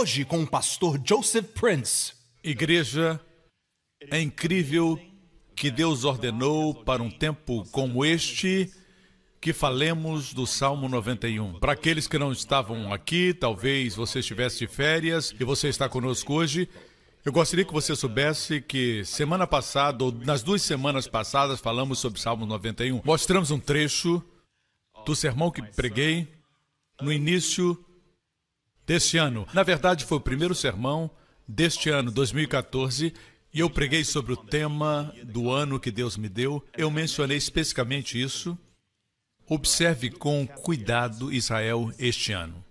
Hoje com o pastor Joseph Prince. Igreja, é incrível que Deus ordenou para um tempo como este que falemos do Salmo 91. Para aqueles que não estavam aqui, talvez você estivesse de férias e você está conosco hoje, eu gostaria que você soubesse que semana passada, ou nas duas semanas passadas, falamos sobre Salmo 91. Mostramos um trecho do sermão que preguei no início deste ano. Na verdade, foi o primeiro sermão deste ano, 2014, e eu preguei sobre o tema do ano que Deus me deu. Eu mencionei especificamente isso Observe com cuidado Israel este ano.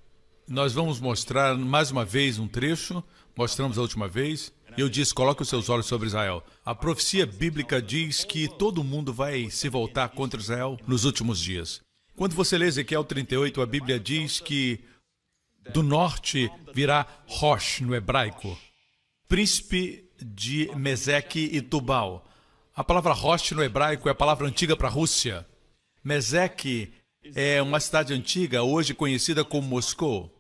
Nós vamos mostrar mais uma vez um trecho, mostramos a última vez, e eu disse: coloque os seus olhos sobre Israel. A profecia bíblica diz que todo mundo vai se voltar contra Israel nos últimos dias. Quando você lê Ezequiel 38, a Bíblia diz que do norte virá Rosh no hebraico, príncipe de Meseque e Tubal. A palavra Rosh no hebraico é a palavra antiga para Rússia. Mesek é uma cidade antiga, hoje conhecida como Moscou.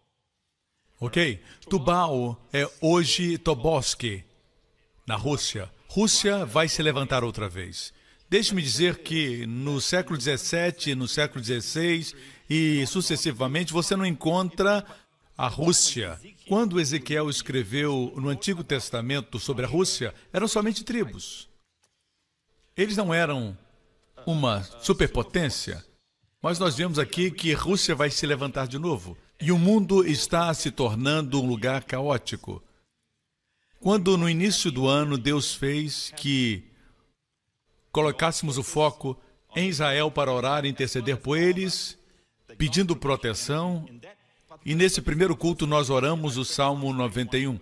Ok? Tubal é hoje Tobolsk, na Rússia. Rússia vai se levantar outra vez. Deixe-me dizer que no século XVII, no século XVI e sucessivamente você não encontra a Rússia. Quando Ezequiel escreveu no Antigo Testamento sobre a Rússia, eram somente tribos. Eles não eram uma superpotência, mas nós vemos aqui que Rússia vai se levantar de novo e o mundo está se tornando um lugar caótico. Quando no início do ano Deus fez que colocássemos o foco em Israel para orar e interceder por eles, pedindo proteção, e nesse primeiro culto nós oramos o Salmo 91.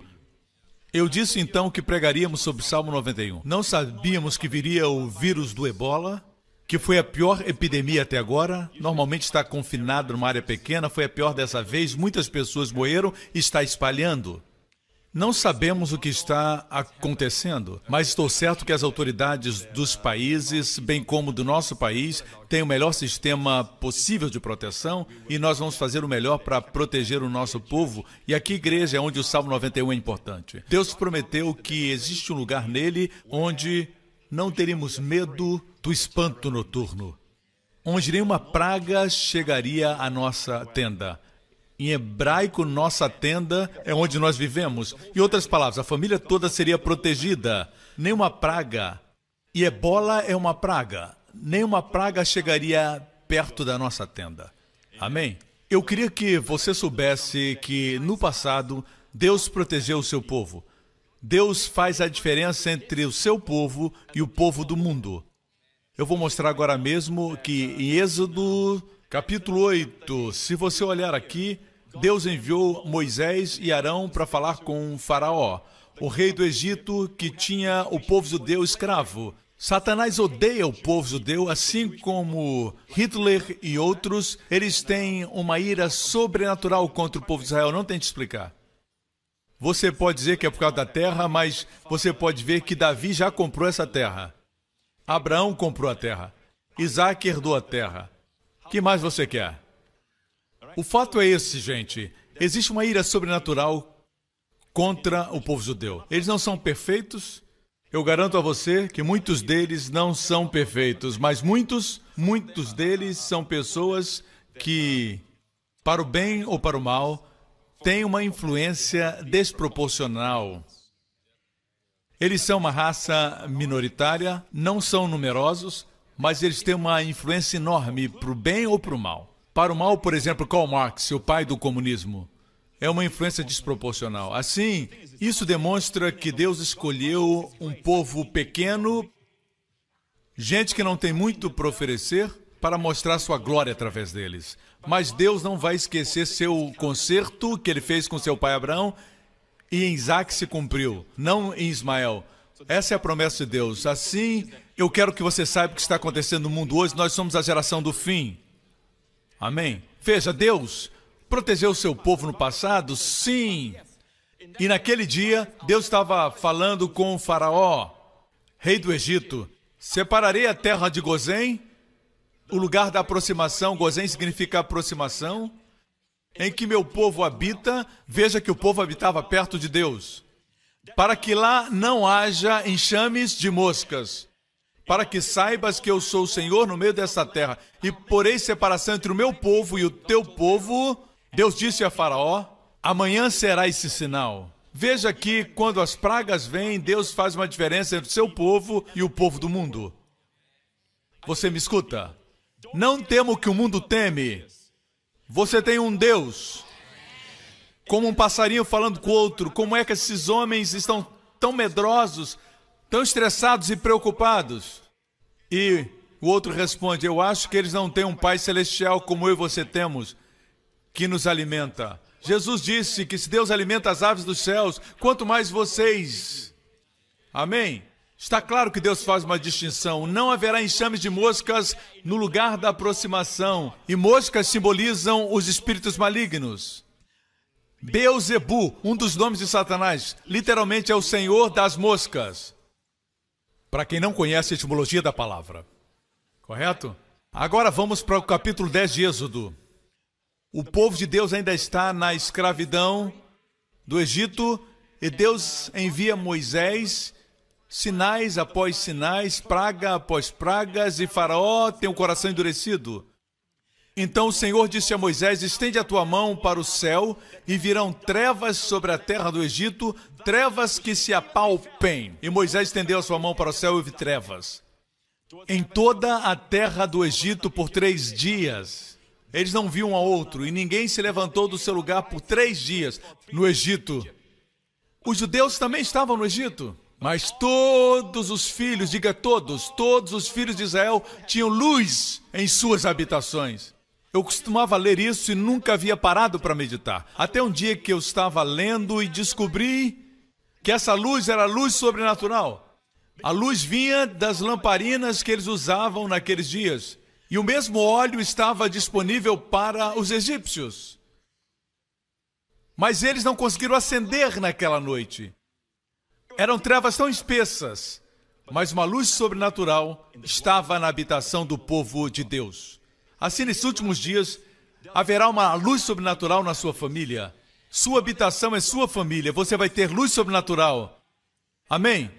Eu disse então que pregaríamos sobre Salmo 91. Não sabíamos que viria o vírus do ebola, que foi a pior epidemia até agora. Normalmente está confinado numa área pequena, foi a pior dessa vez. Muitas pessoas morreram e está espalhando. Não sabemos o que está acontecendo, mas estou certo que as autoridades dos países, bem como do nosso país, têm o melhor sistema possível de proteção e nós vamos fazer o melhor para proteger o nosso povo. E aqui, igreja, é onde o Salmo 91 é importante. Deus prometeu que existe um lugar nele onde não teríamos medo do espanto noturno, onde nenhuma praga chegaria à nossa tenda. Em hebraico, nossa tenda é onde nós vivemos. Em outras palavras, a família toda seria protegida. Nenhuma praga. E ebola é uma praga. Nenhuma praga chegaria perto da nossa tenda. Amém? Eu queria que você soubesse que no passado Deus protegeu o seu povo. Deus faz a diferença entre o seu povo e o povo do mundo. Eu vou mostrar agora mesmo que em Êxodo, capítulo 8, se você olhar aqui, Deus enviou Moisés e Arão para falar com Faraó, o rei do Egito que tinha o povo judeu escravo. Satanás odeia o povo judeu, assim como Hitler e outros. Eles têm uma ira sobrenatural contra o povo de Israel. Não tem que explicar. Você pode dizer que é por causa da terra, mas você pode ver que Davi já comprou essa terra. Abraão comprou a terra. Isaac herdou a terra. que mais você quer? O fato é esse, gente. Existe uma ira sobrenatural contra o povo judeu. Eles não são perfeitos. Eu garanto a você que muitos deles não são perfeitos, mas muitos, muitos deles são pessoas que, para o bem ou para o mal, têm uma influência desproporcional. Eles são uma raça minoritária, não são numerosos, mas eles têm uma influência enorme para o bem ou para o mal. Para o mal, por exemplo, Karl Marx, o pai do comunismo, é uma influência desproporcional. Assim, isso demonstra que Deus escolheu um povo pequeno, gente que não tem muito para oferecer, para mostrar sua glória através deles. Mas Deus não vai esquecer seu concerto que ele fez com seu pai Abraão e em Isaac se cumpriu, não em Ismael. Essa é a promessa de Deus. Assim, eu quero que você saiba o que está acontecendo no mundo hoje. Nós somos a geração do fim. Amém? Veja, Deus protegeu o seu povo no passado? Sim. E naquele dia, Deus estava falando com o Faraó, rei do Egito: Separarei a terra de Gozém, o lugar da aproximação. Gozém significa aproximação. Em que meu povo habita, veja que o povo habitava perto de Deus para que lá não haja enxames de moscas, para que saibas que eu sou o Senhor no meio dessa terra, e porei separação entre o meu povo e o teu povo. Deus disse a Faraó: amanhã será esse sinal. Veja que quando as pragas vêm, Deus faz uma diferença entre o seu povo e o povo do mundo. Você me escuta? Não temo o que o mundo teme. Você tem um Deus como um passarinho falando com o outro. Como é que esses homens estão tão medrosos, tão estressados e preocupados? E o outro responde: Eu acho que eles não têm um Pai celestial como eu e você temos, que nos alimenta. Jesus disse que se Deus alimenta as aves dos céus, quanto mais vocês. Amém? Está claro que Deus faz uma distinção. Não haverá enxames de moscas no lugar da aproximação. E moscas simbolizam os espíritos malignos. Beuzebu, um dos nomes de Satanás, literalmente é o senhor das moscas. Para quem não conhece a etimologia da palavra. Correto? Agora vamos para o capítulo 10 de Êxodo. O povo de Deus ainda está na escravidão do Egito e Deus envia Moisés sinais após sinais, praga após pragas, e Faraó tem o coração endurecido. Então o Senhor disse a Moisés: Estende a tua mão para o céu, e virão trevas sobre a terra do Egito, trevas que se apalpem. E Moisés estendeu a sua mão para o céu e houve trevas. Em toda a terra do Egito por três dias. Eles não viam um a outro, e ninguém se levantou do seu lugar por três dias no Egito. Os judeus também estavam no Egito. Mas todos os filhos, diga todos, todos os filhos de Israel tinham luz em suas habitações. Eu costumava ler isso e nunca havia parado para meditar. Até um dia que eu estava lendo e descobri que essa luz era luz sobrenatural. A luz vinha das lamparinas que eles usavam naqueles dias. E o mesmo óleo estava disponível para os egípcios. Mas eles não conseguiram acender naquela noite. Eram trevas tão espessas, mas uma luz sobrenatural estava na habitação do povo de Deus. Assim, nesses últimos dias, haverá uma luz sobrenatural na sua família. Sua habitação é sua família. Você vai ter luz sobrenatural. Amém?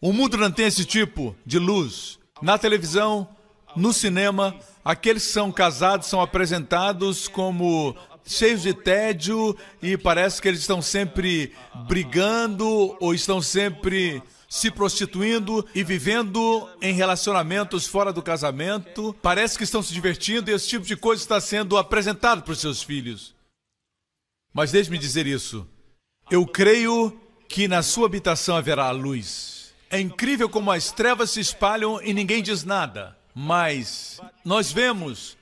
O mundo não tem esse tipo de luz. Na televisão, no cinema, aqueles que são casados são apresentados como cheios de tédio e parece que eles estão sempre brigando ou estão sempre se prostituindo e vivendo em relacionamentos fora do casamento. Parece que estão se divertindo e esse tipo de coisa está sendo apresentado para os seus filhos. Mas deixe-me dizer isso. Eu creio que na sua habitação haverá luz. É incrível como as trevas se espalham e ninguém diz nada. Mas nós vemos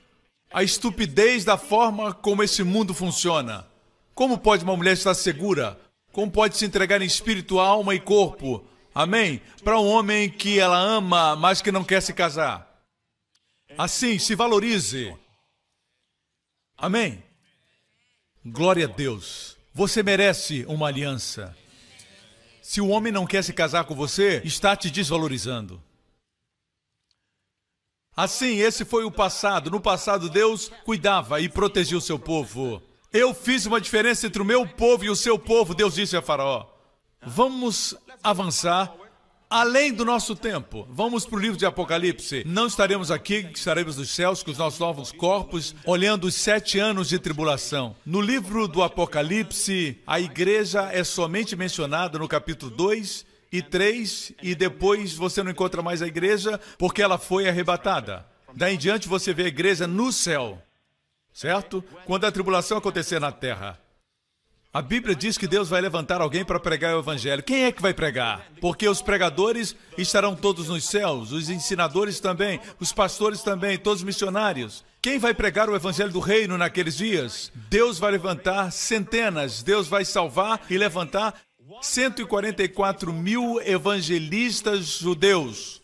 a estupidez da forma como esse mundo funciona. Como pode uma mulher estar segura? Como pode se entregar em espírito, alma e corpo Amém? Para um homem que ela ama, mas que não quer se casar. Assim, se valorize. Amém? Glória a Deus. Você merece uma aliança. Se o homem não quer se casar com você, está te desvalorizando. Assim, esse foi o passado. No passado, Deus cuidava e protegia o seu povo. Eu fiz uma diferença entre o meu povo e o seu povo, Deus disse a Faraó. Vamos avançar além do nosso tempo. Vamos para o livro de Apocalipse. Não estaremos aqui, estaremos nos céus com os nossos novos corpos, olhando os sete anos de tribulação. No livro do Apocalipse, a igreja é somente mencionada no capítulo 2 e 3, e depois você não encontra mais a igreja porque ela foi arrebatada. Daí em diante você vê a igreja no céu, certo? Quando a tribulação acontecer na terra. A Bíblia diz que Deus vai levantar alguém para pregar o Evangelho. Quem é que vai pregar? Porque os pregadores estarão todos nos céus, os ensinadores também, os pastores também, todos os missionários. Quem vai pregar o Evangelho do Reino naqueles dias? Deus vai levantar centenas, Deus vai salvar e levantar 144 mil evangelistas judeus.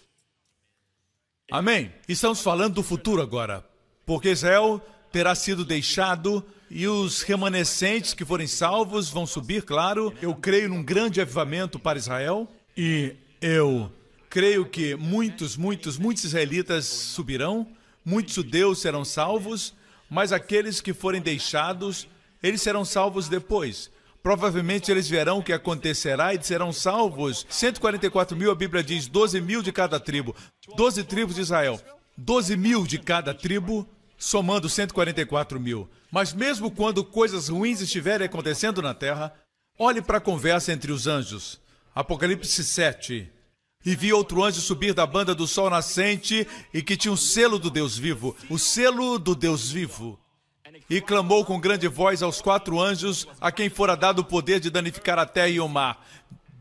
Amém? Estamos falando do futuro agora, porque Israel terá sido deixado e os remanescentes que forem salvos vão subir, claro. Eu creio num grande avivamento para Israel e eu creio que muitos, muitos, muitos israelitas subirão, muitos judeus serão salvos, mas aqueles que forem deixados, eles serão salvos depois. Provavelmente eles verão o que acontecerá e serão salvos. 144 mil, a Bíblia diz, 12 mil de cada tribo. 12 tribos de Israel. 12 mil de cada tribo somando 144 mil. Mas mesmo quando coisas ruins estiverem acontecendo na terra, olhe para a conversa entre os anjos. Apocalipse 7. E vi outro anjo subir da banda do sol nascente e que tinha o um selo do Deus vivo, o selo do Deus vivo. E clamou com grande voz aos quatro anjos a quem fora dado o poder de danificar a terra e o mar,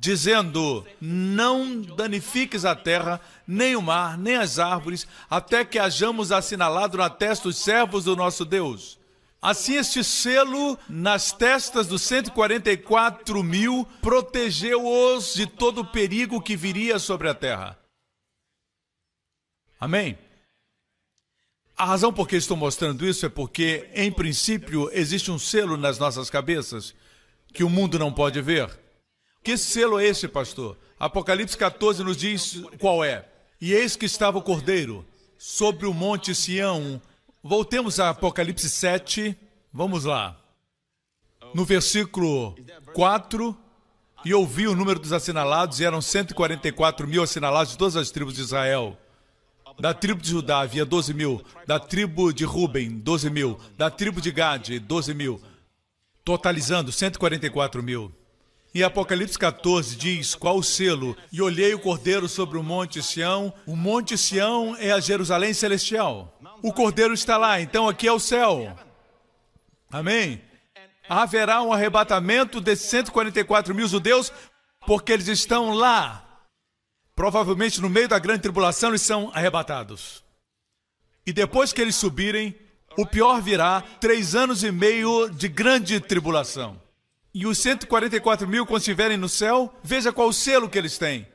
dizendo: Não danifiques a terra, nem o mar, nem as árvores, até que hajamos assinalado na testa os servos do nosso Deus. Assim, este selo nas testas dos 144 mil protegeu-os de todo o perigo que viria sobre a terra. Amém? A razão por que estou mostrando isso é porque, em princípio, existe um selo nas nossas cabeças que o mundo não pode ver. Que selo é esse, pastor? Apocalipse 14 nos diz qual é. E eis que estava o cordeiro sobre o monte Sião. Voltemos a Apocalipse 7. Vamos lá. No versículo 4. E ouvi o número dos assinalados, e eram 144 mil assinalados de todas as tribos de Israel. Da tribo de Judá havia 12 mil. Da tribo de Ruben, 12 mil. Da tribo de Gade, 12 mil. Totalizando 144 mil. E Apocalipse 14 diz qual o selo. E olhei o cordeiro sobre o monte Sião. O monte Sião é a Jerusalém celestial. O cordeiro está lá, então aqui é o céu. Amém? Haverá um arrebatamento desses 144 mil judeus, porque eles estão lá. Provavelmente no meio da grande tribulação eles são arrebatados. E depois que eles subirem, o pior virá três anos e meio de grande tribulação. E os 144 mil, quando estiverem no céu, veja qual o selo que eles têm.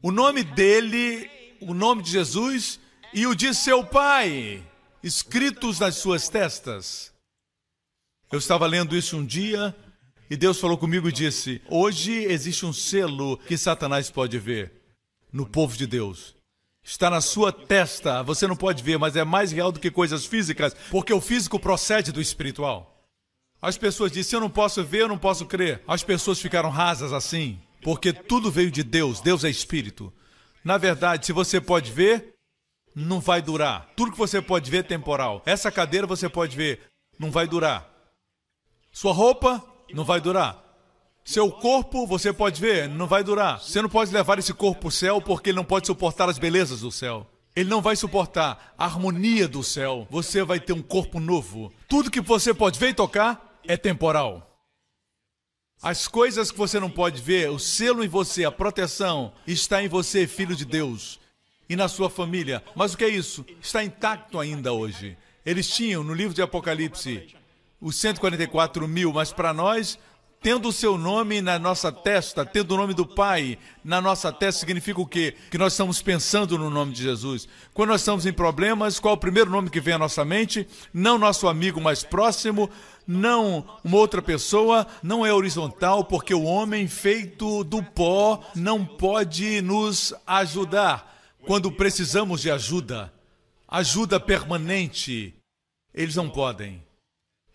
O nome dele, o nome de Jesus e o de seu pai, escritos nas suas testas. Eu estava lendo isso um dia e Deus falou comigo e disse: Hoje existe um selo que Satanás pode ver no povo de Deus. Está na sua testa, você não pode ver, mas é mais real do que coisas físicas, porque o físico procede do espiritual. As pessoas dizem: eu não posso ver, eu não posso crer. As pessoas ficaram rasas assim, porque tudo veio de Deus. Deus é espírito. Na verdade, se você pode ver, não vai durar. Tudo que você pode ver é temporal. Essa cadeira você pode ver, não vai durar. Sua roupa não vai durar. Seu corpo você pode ver, não vai durar. Você não pode levar esse corpo para o céu porque ele não pode suportar as belezas do céu. Ele não vai suportar a harmonia do céu. Você vai ter um corpo novo. Tudo que você pode ver e tocar é temporal. As coisas que você não pode ver, o selo em você, a proteção, está em você, filho de Deus, e na sua família. Mas o que é isso? Está intacto ainda hoje. Eles tinham no livro de Apocalipse os 144 mil, mas para nós tendo o seu nome na nossa testa, tendo o nome do Pai na nossa testa, significa o quê? Que nós estamos pensando no nome de Jesus. Quando nós estamos em problemas, qual é o primeiro nome que vem à nossa mente? Não nosso amigo mais próximo, não uma outra pessoa, não é horizontal, porque o homem feito do pó não pode nos ajudar quando precisamos de ajuda. Ajuda permanente. Eles não podem.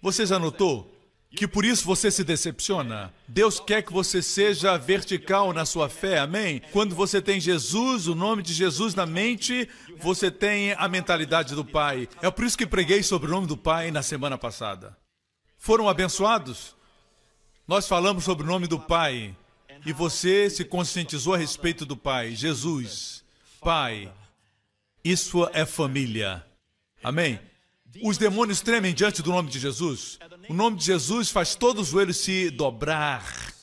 Você já notou? Que por isso você se decepciona. Deus quer que você seja vertical na sua fé, amém? Quando você tem Jesus, o nome de Jesus na mente, você tem a mentalidade do Pai. É por isso que preguei sobre o nome do Pai na semana passada. Foram abençoados? Nós falamos sobre o nome do Pai e você se conscientizou a respeito do Pai, Jesus, Pai. Isso é família. Amém? Os demônios tremem diante do nome de Jesus. O nome de Jesus faz todo o joelho se dobrar.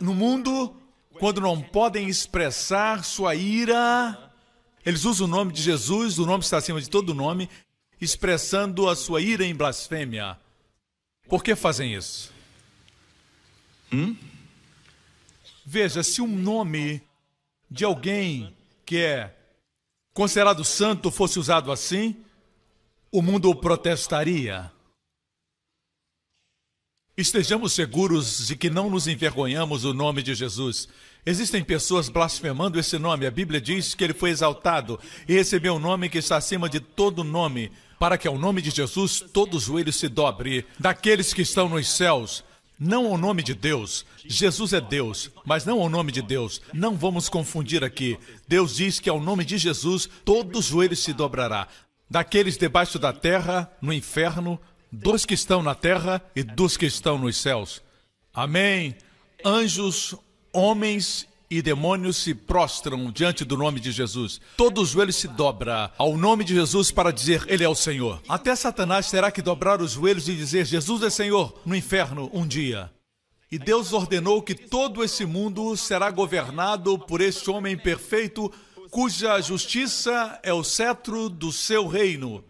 No mundo, quando não podem expressar sua ira, eles usam o nome de Jesus, o nome está acima de todo nome, expressando a sua ira em blasfêmia. Por que fazem isso? Hum? Veja, se um nome de alguém que é considerado santo fosse usado assim, o mundo protestaria. Estejamos seguros de que não nos envergonhamos do nome de Jesus. Existem pessoas blasfemando esse nome. A Bíblia diz que ele foi exaltado e recebeu um nome que está acima de todo nome, para que ao nome de Jesus todo joelho se dobre, daqueles que estão nos céus, não ao nome de Deus. Jesus é Deus, mas não ao nome de Deus. Não vamos confundir aqui. Deus diz que ao nome de Jesus todo joelho se dobrará. Daqueles debaixo da terra, no inferno, dos que estão na terra e dos que estão nos céus. Amém. Anjos, homens e demônios se prostram diante do nome de Jesus. Todo joelho se dobra ao nome de Jesus para dizer Ele é o Senhor. Até Satanás terá que dobrar os joelhos e dizer Jesus é Senhor no inferno um dia. E Deus ordenou que todo esse mundo será governado por este homem perfeito, cuja justiça é o cetro do seu reino.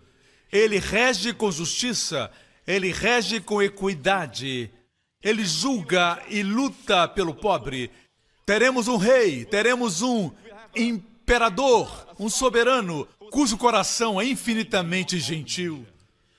Ele rege com justiça, ele rege com equidade, ele julga e luta pelo pobre. Teremos um rei, teremos um imperador, um soberano, cujo coração é infinitamente gentil,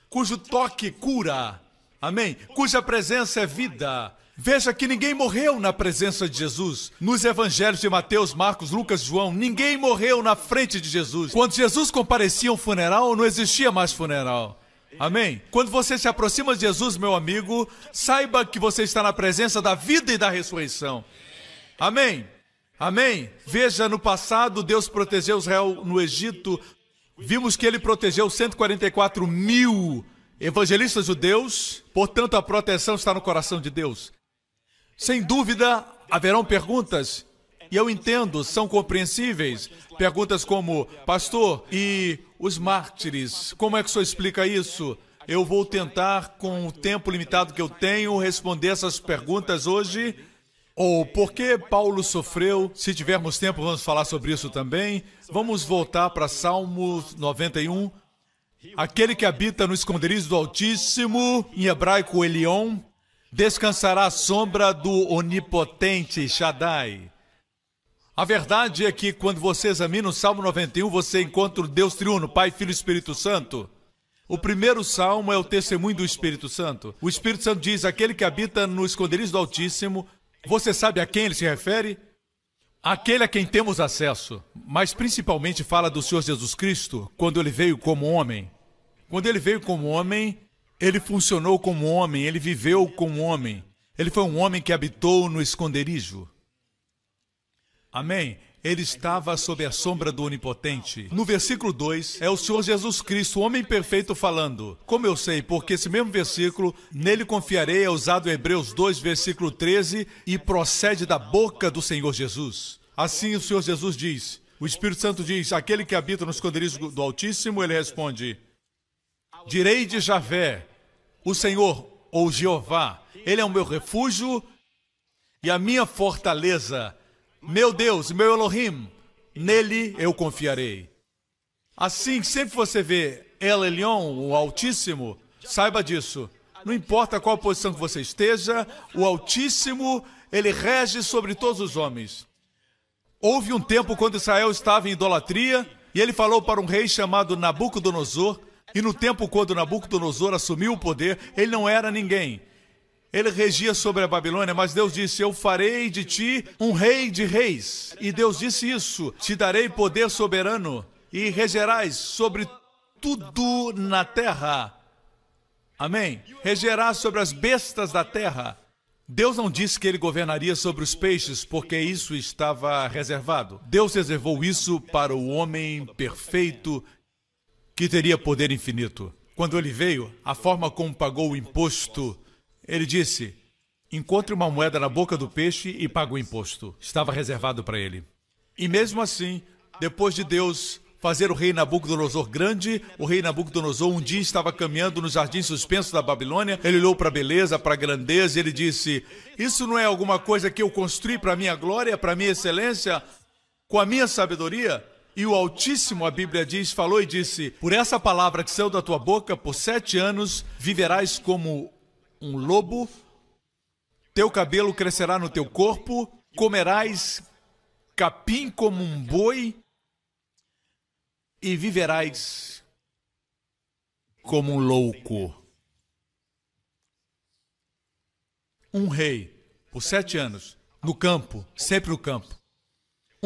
cujo toque cura, amém? Cuja presença é vida. Veja que ninguém morreu na presença de Jesus. Nos evangelhos de Mateus, Marcos, Lucas, João, ninguém morreu na frente de Jesus. Quando Jesus comparecia um funeral, não existia mais funeral. Amém? Quando você se aproxima de Jesus, meu amigo, saiba que você está na presença da vida e da ressurreição. Amém? Amém? Veja, no passado, Deus protegeu Israel no Egito. Vimos que ele protegeu 144 mil evangelistas judeus, portanto, a proteção está no coração de Deus. Sem dúvida, haverão perguntas, e eu entendo, são compreensíveis. Perguntas como, pastor, e os mártires? Como é que o senhor explica isso? Eu vou tentar, com o tempo limitado que eu tenho, responder essas perguntas hoje ou por que Paulo sofreu? Se tivermos tempo, vamos falar sobre isso também. Vamos voltar para Salmo 91. Aquele que habita no esconderijo do Altíssimo, em hebraico Elion, descansará à sombra do onipotente Shaddai. A verdade é que quando você examina o Salmo 91, você encontra o Deus triuno, Pai, Filho e Espírito Santo. O primeiro salmo é o testemunho do Espírito Santo. O Espírito Santo diz: Aquele que habita no esconderijo do Altíssimo você sabe a quem ele se refere? Aquele a quem temos acesso, mas principalmente fala do Senhor Jesus Cristo quando ele veio como homem. Quando ele veio como homem, ele funcionou como homem, ele viveu como homem. Ele foi um homem que habitou no esconderijo. Amém? ele estava sob a sombra do Onipotente. No versículo 2, é o Senhor Jesus Cristo, o homem perfeito, falando. Como eu sei? Porque esse mesmo versículo, nele confiarei, é usado em Hebreus 2, versículo 13, e procede da boca do Senhor Jesus. Assim o Senhor Jesus diz. O Espírito Santo diz: Aquele que habita no esconderijo do Altíssimo, ele responde: Direi de Javé, o Senhor ou Jeová, ele é o meu refúgio e a minha fortaleza meu Deus, meu Elohim, nele eu confiarei. Assim, sempre você vê El Elyon, o Altíssimo, saiba disso. Não importa qual posição que você esteja, o Altíssimo, ele rege sobre todos os homens. Houve um tempo quando Israel estava em idolatria e ele falou para um rei chamado Nabucodonosor. E no tempo quando Nabucodonosor assumiu o poder, ele não era ninguém. Ele regia sobre a Babilônia, mas Deus disse: Eu farei de ti um rei de reis. E Deus disse isso: Te darei poder soberano e regerás sobre tudo na terra. Amém? Regerás sobre as bestas da terra. Deus não disse que ele governaria sobre os peixes, porque isso estava reservado. Deus reservou isso para o homem perfeito que teria poder infinito. Quando ele veio, a forma como pagou o imposto ele disse: Encontre uma moeda na boca do peixe e pague o imposto. Estava reservado para ele. E mesmo assim, depois de Deus fazer o rei Nabucodonosor grande. O rei Nabucodonosor um dia estava caminhando no jardim suspenso da Babilônia. Ele olhou para a beleza, para a grandeza e ele disse: Isso não é alguma coisa que eu construí para minha glória, para minha excelência, com a minha sabedoria? E o Altíssimo, a Bíblia diz, falou e disse: Por essa palavra que saiu da tua boca, por sete anos viverás como um lobo, teu cabelo crescerá no teu corpo, comerás capim como um boi e viverás como um louco. Um rei, por sete anos, no campo, sempre no campo.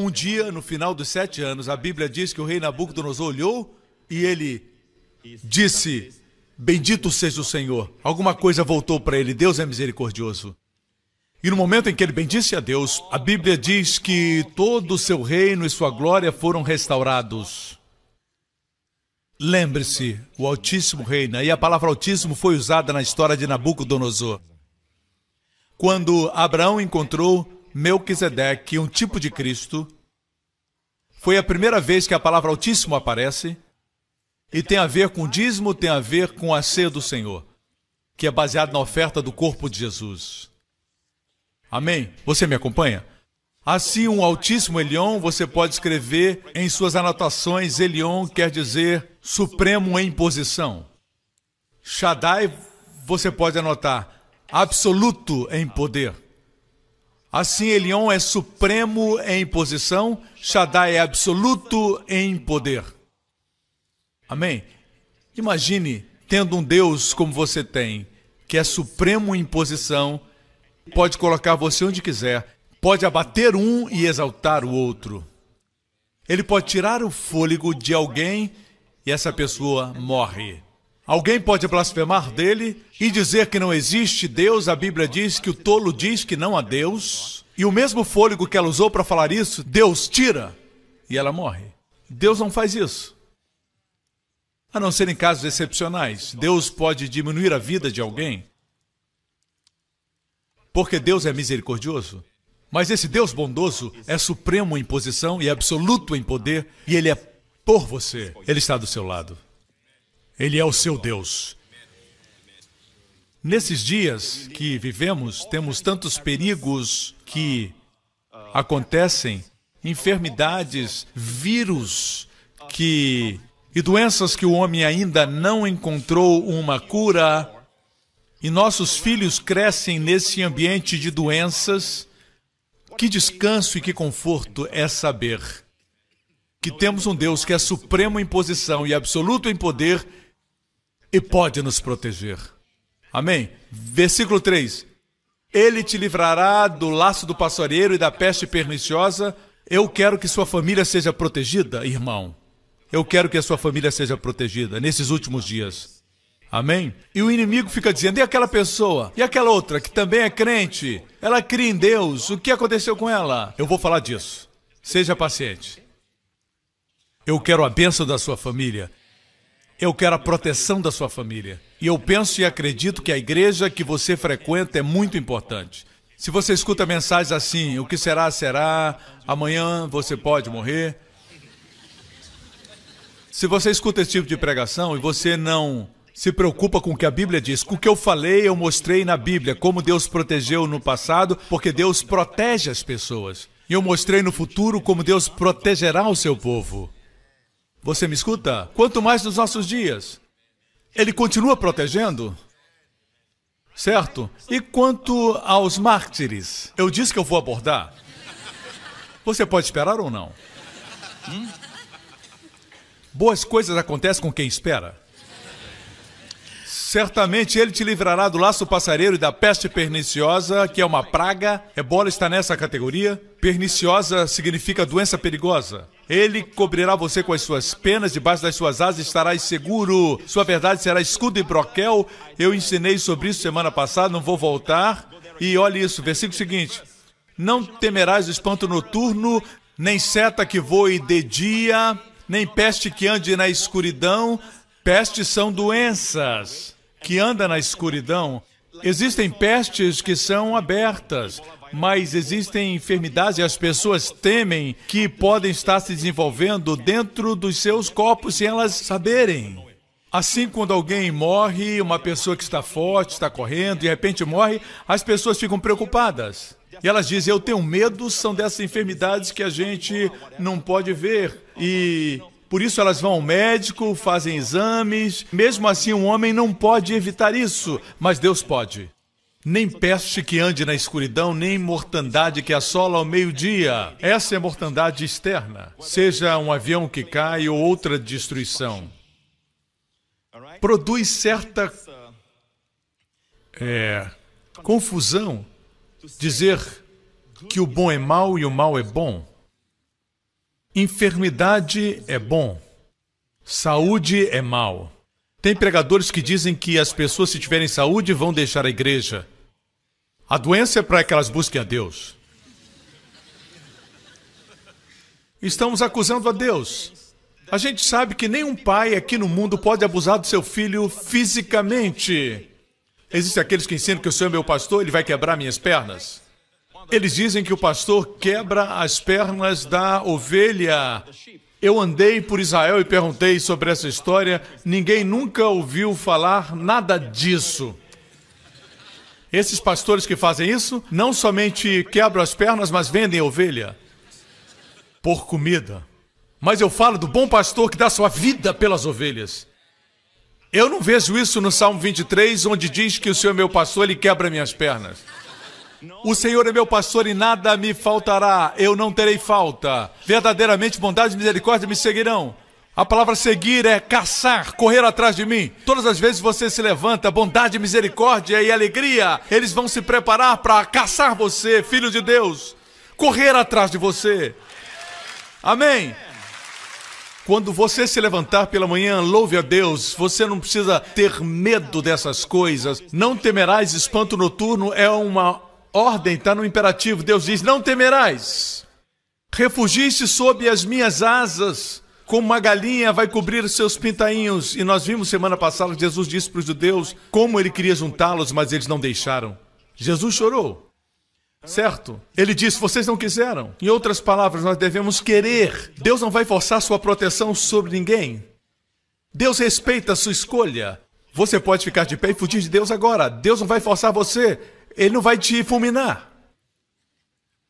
Um dia, no final dos sete anos, a Bíblia diz que o rei Nabucodonosor olhou e ele disse: Bendito seja o Senhor. Alguma coisa voltou para ele. Deus é misericordioso. E no momento em que ele bendisse a Deus, a Bíblia diz que todo o seu reino e sua glória foram restaurados. Lembre-se, o Altíssimo reina, e a palavra Altíssimo foi usada na história de Nabucodonosor. Quando Abraão encontrou Melquisedeque, um tipo de Cristo, foi a primeira vez que a palavra Altíssimo aparece, e tem a ver com o dízimo, tem a ver com a ceia do Senhor, que é baseado na oferta do corpo de Jesus. Amém? Você me acompanha? Assim, um Altíssimo Elion, você pode escrever em suas anotações: Elion quer dizer Supremo em posição. Shaddai, você pode anotar absoluto em poder. Assim, Elion é supremo em posição, Shaddai é absoluto em poder. Amém? Imagine tendo um Deus como você tem, que é supremo em posição, pode colocar você onde quiser, pode abater um e exaltar o outro. Ele pode tirar o fôlego de alguém e essa pessoa morre. Alguém pode blasfemar dele e dizer que não existe Deus. A Bíblia diz que o tolo diz que não há Deus. E o mesmo fôlego que ela usou para falar isso, Deus tira e ela morre. Deus não faz isso. A não ser em casos excepcionais. Deus pode diminuir a vida de alguém. Porque Deus é misericordioso. Mas esse Deus bondoso é supremo em posição e absoluto em poder, e ele é por você. Ele está do seu lado. Ele é o seu Deus. Nesses dias que vivemos, temos tantos perigos que acontecem, enfermidades, vírus que e doenças que o homem ainda não encontrou uma cura. E nossos filhos crescem nesse ambiente de doenças que descanso e que conforto é saber que temos um Deus que é supremo em posição e absoluto em poder e pode nos proteger. Amém? Versículo 3. Ele te livrará do laço do passareiro e da peste perniciosa. Eu quero que sua família seja protegida, irmão. Eu quero que a sua família seja protegida nesses últimos dias. Amém? E o inimigo fica dizendo: e aquela pessoa? E aquela outra que também é crente? Ela cria em Deus. O que aconteceu com ela? Eu vou falar disso. Seja paciente. Eu quero a bênção da sua família. Eu quero a proteção da sua família. E eu penso e acredito que a igreja que você frequenta é muito importante. Se você escuta mensagens assim, o que será, será, amanhã você pode morrer. Se você escuta esse tipo de pregação e você não se preocupa com o que a Bíblia diz. Com o que eu falei, eu mostrei na Bíblia como Deus protegeu no passado, porque Deus protege as pessoas. E eu mostrei no futuro como Deus protegerá o seu povo. Você me escuta? Quanto mais nos nossos dias. Ele continua protegendo? Certo? E quanto aos mártires? Eu disse que eu vou abordar. Você pode esperar ou não? Hum? Boas coisas acontecem com quem espera. Certamente ele te livrará do laço passareiro e da peste perniciosa, que é uma praga. Ebola está nessa categoria. Perniciosa significa doença perigosa. Ele cobrirá você com as suas penas, debaixo das suas asas estarás seguro. Sua verdade será escudo e broquel. Eu ensinei sobre isso semana passada, não vou voltar. E olhe isso, versículo seguinte: Não temerás o espanto noturno, nem seta que voe de dia, nem peste que ande na escuridão. Pestes são doenças que anda na escuridão, existem pestes que são abertas. Mas existem enfermidades e as pessoas temem que podem estar se desenvolvendo dentro dos seus corpos sem elas saberem. Assim, quando alguém morre, uma pessoa que está forte, está correndo, de repente morre, as pessoas ficam preocupadas. E elas dizem: Eu tenho medo, são dessas enfermidades que a gente não pode ver. E por isso elas vão ao médico, fazem exames. Mesmo assim, um homem não pode evitar isso, mas Deus pode. Nem peste que ande na escuridão, nem mortandade que assola ao meio-dia. Essa é a mortandade externa, seja um avião que cai ou outra destruição produz certa é, confusão dizer que o bom é mal e o mal é bom. Enfermidade é bom, saúde é mal. Tem pregadores que dizem que as pessoas, se tiverem saúde, vão deixar a igreja. A doença é para que elas busquem a Deus. Estamos acusando a Deus. A gente sabe que nenhum pai aqui no mundo pode abusar do seu filho fisicamente. Existem aqueles que ensinam que o Senhor é meu pastor, ele vai quebrar minhas pernas. Eles dizem que o pastor quebra as pernas da ovelha. Eu andei por Israel e perguntei sobre essa história. Ninguém nunca ouviu falar nada disso. Esses pastores que fazem isso não somente quebram as pernas, mas vendem ovelha por comida. Mas eu falo do bom pastor que dá sua vida pelas ovelhas. Eu não vejo isso no Salmo 23, onde diz que o Senhor é meu pastor, ele quebra minhas pernas. O Senhor é meu pastor e nada me faltará, eu não terei falta. Verdadeiramente, bondade e misericórdia me seguirão. A palavra seguir é caçar, correr atrás de mim. Todas as vezes você se levanta, bondade, misericórdia e alegria, eles vão se preparar para caçar você, filho de Deus, correr atrás de você. Amém. Quando você se levantar pela manhã, louve a Deus. Você não precisa ter medo dessas coisas. Não temerás espanto noturno é uma ordem, está no imperativo. Deus diz: Não temerás. Refugie-se sob as minhas asas, como uma galinha vai cobrir seus pintainhos. E nós vimos semana passada Jesus disse para os judeus como ele queria juntá-los, mas eles não deixaram. Jesus chorou. Certo? Ele disse: vocês não quiseram. Em outras palavras, nós devemos querer. Deus não vai forçar sua proteção sobre ninguém. Deus respeita a sua escolha. Você pode ficar de pé e fugir de Deus agora. Deus não vai forçar você. Ele não vai te fulminar.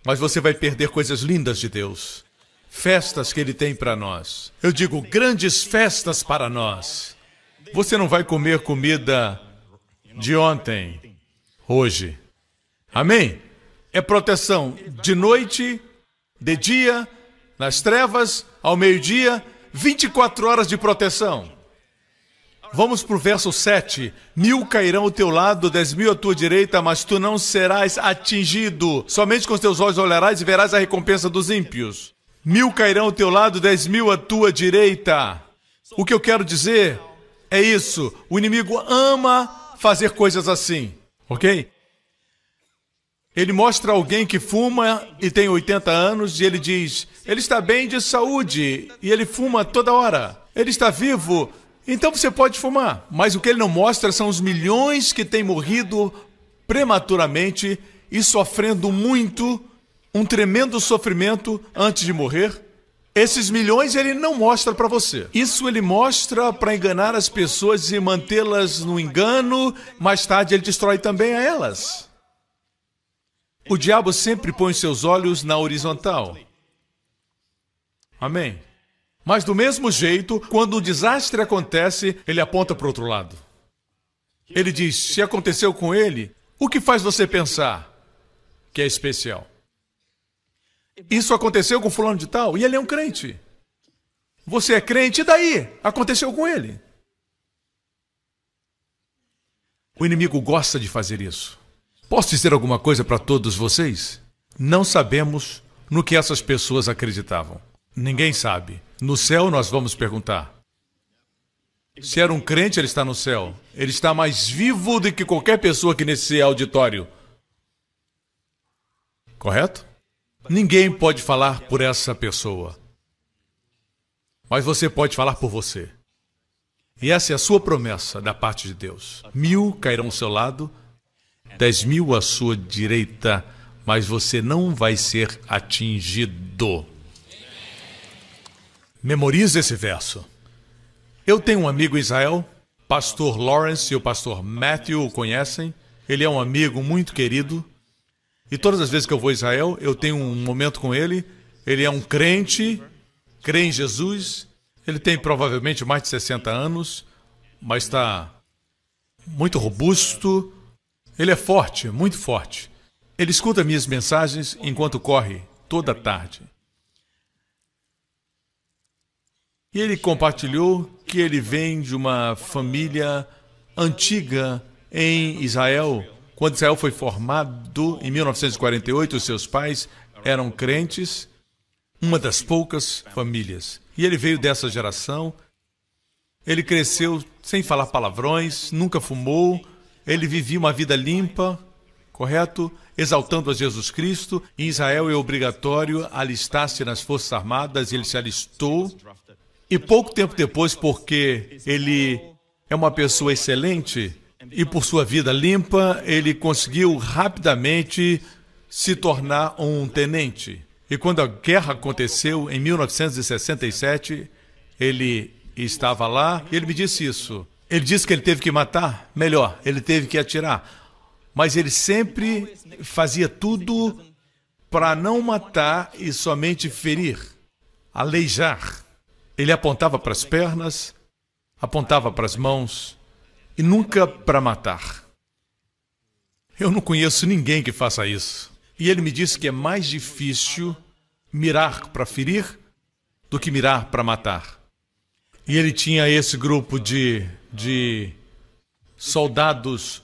Mas você vai perder coisas lindas de Deus. Festas que Ele tem para nós. Eu digo, grandes festas para nós. Você não vai comer comida de ontem, hoje. Amém? é proteção de noite, de dia, nas trevas, ao meio-dia, 24 horas de proteção. Vamos para o verso 7. Mil cairão ao teu lado, dez mil à tua direita, mas tu não serás atingido. Somente com os teus olhos olharás e verás a recompensa dos ímpios. Mil cairão ao teu lado, dez mil à tua direita. O que eu quero dizer é isso. O inimigo ama fazer coisas assim, ok? Ele mostra alguém que fuma e tem 80 anos e ele diz: ele está bem de saúde e ele fuma toda hora. Ele está vivo, então você pode fumar. Mas o que ele não mostra são os milhões que têm morrido prematuramente e sofrendo muito, um tremendo sofrimento antes de morrer. Esses milhões ele não mostra para você. Isso ele mostra para enganar as pessoas e mantê-las no engano. Mais tarde ele destrói também a elas. O diabo sempre põe seus olhos na horizontal. Amém. Mas do mesmo jeito, quando o desastre acontece, ele aponta para o outro lado. Ele diz: se aconteceu com ele, o que faz você pensar que é especial? Isso aconteceu com fulano de tal e ele é um crente. Você é crente, e daí? Aconteceu com ele. O inimigo gosta de fazer isso. Posso dizer alguma coisa para todos vocês? Não sabemos no que essas pessoas acreditavam. Ninguém sabe. No céu nós vamos perguntar. Se era um crente, ele está no céu. Ele está mais vivo do que qualquer pessoa aqui nesse auditório. Correto? Ninguém pode falar por essa pessoa. Mas você pode falar por você. E essa é a sua promessa da parte de Deus. Mil cairão ao seu lado, dez mil à sua direita, mas você não vai ser atingido. Memorize esse verso. Eu tenho um amigo em Israel, pastor Lawrence e o pastor Matthew o conhecem. Ele é um amigo muito querido. E todas as vezes que eu vou a Israel, eu tenho um momento com ele. Ele é um crente, crê em Jesus. Ele tem provavelmente mais de 60 anos, mas está muito robusto. Ele é forte, muito forte. Ele escuta minhas mensagens enquanto corre toda tarde. E ele compartilhou que ele vem de uma família antiga em Israel. Quando Israel foi formado em 1948, os seus pais eram crentes, uma das poucas famílias. E ele veio dessa geração. Ele cresceu sem falar palavrões, nunca fumou, ele vivia uma vida limpa, correto? Exaltando a Jesus Cristo. Em Israel é obrigatório alistar-se nas Forças Armadas, ele se alistou. E pouco tempo depois, porque ele é uma pessoa excelente e por sua vida limpa, ele conseguiu rapidamente se tornar um tenente. E quando a guerra aconteceu em 1967, ele estava lá e ele me disse isso. Ele disse que ele teve que matar, melhor, ele teve que atirar. Mas ele sempre fazia tudo para não matar e somente ferir, aleijar. Ele apontava para as pernas, apontava para as mãos e nunca para matar. Eu não conheço ninguém que faça isso. E ele me disse que é mais difícil mirar para ferir do que mirar para matar. E ele tinha esse grupo de, de soldados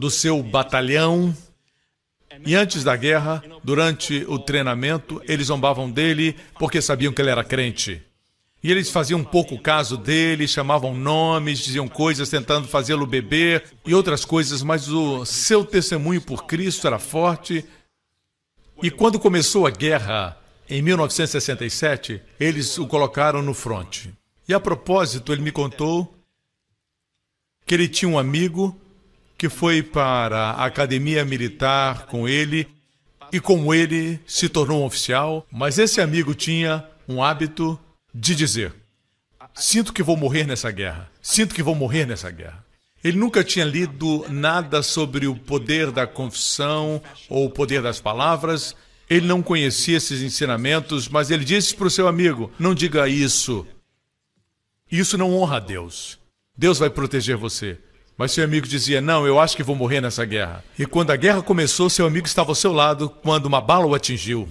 do seu batalhão. E antes da guerra, durante o treinamento, eles zombavam dele porque sabiam que ele era crente. E eles faziam um pouco caso dele, chamavam nomes, diziam coisas tentando fazê-lo beber e outras coisas, mas o seu testemunho por Cristo era forte. E quando começou a guerra, em 1967, eles o colocaram no fronte. E a propósito, ele me contou que ele tinha um amigo que foi para a academia militar com ele e com ele se tornou um oficial, mas esse amigo tinha um hábito de dizer: Sinto que vou morrer nessa guerra. Sinto que vou morrer nessa guerra. Ele nunca tinha lido nada sobre o poder da confissão ou o poder das palavras. Ele não conhecia esses ensinamentos, mas ele disse para o seu amigo: Não diga isso. Isso não honra a Deus. Deus vai proteger você. Mas seu amigo dizia: Não, eu acho que vou morrer nessa guerra. E quando a guerra começou, seu amigo estava ao seu lado quando uma bala o atingiu.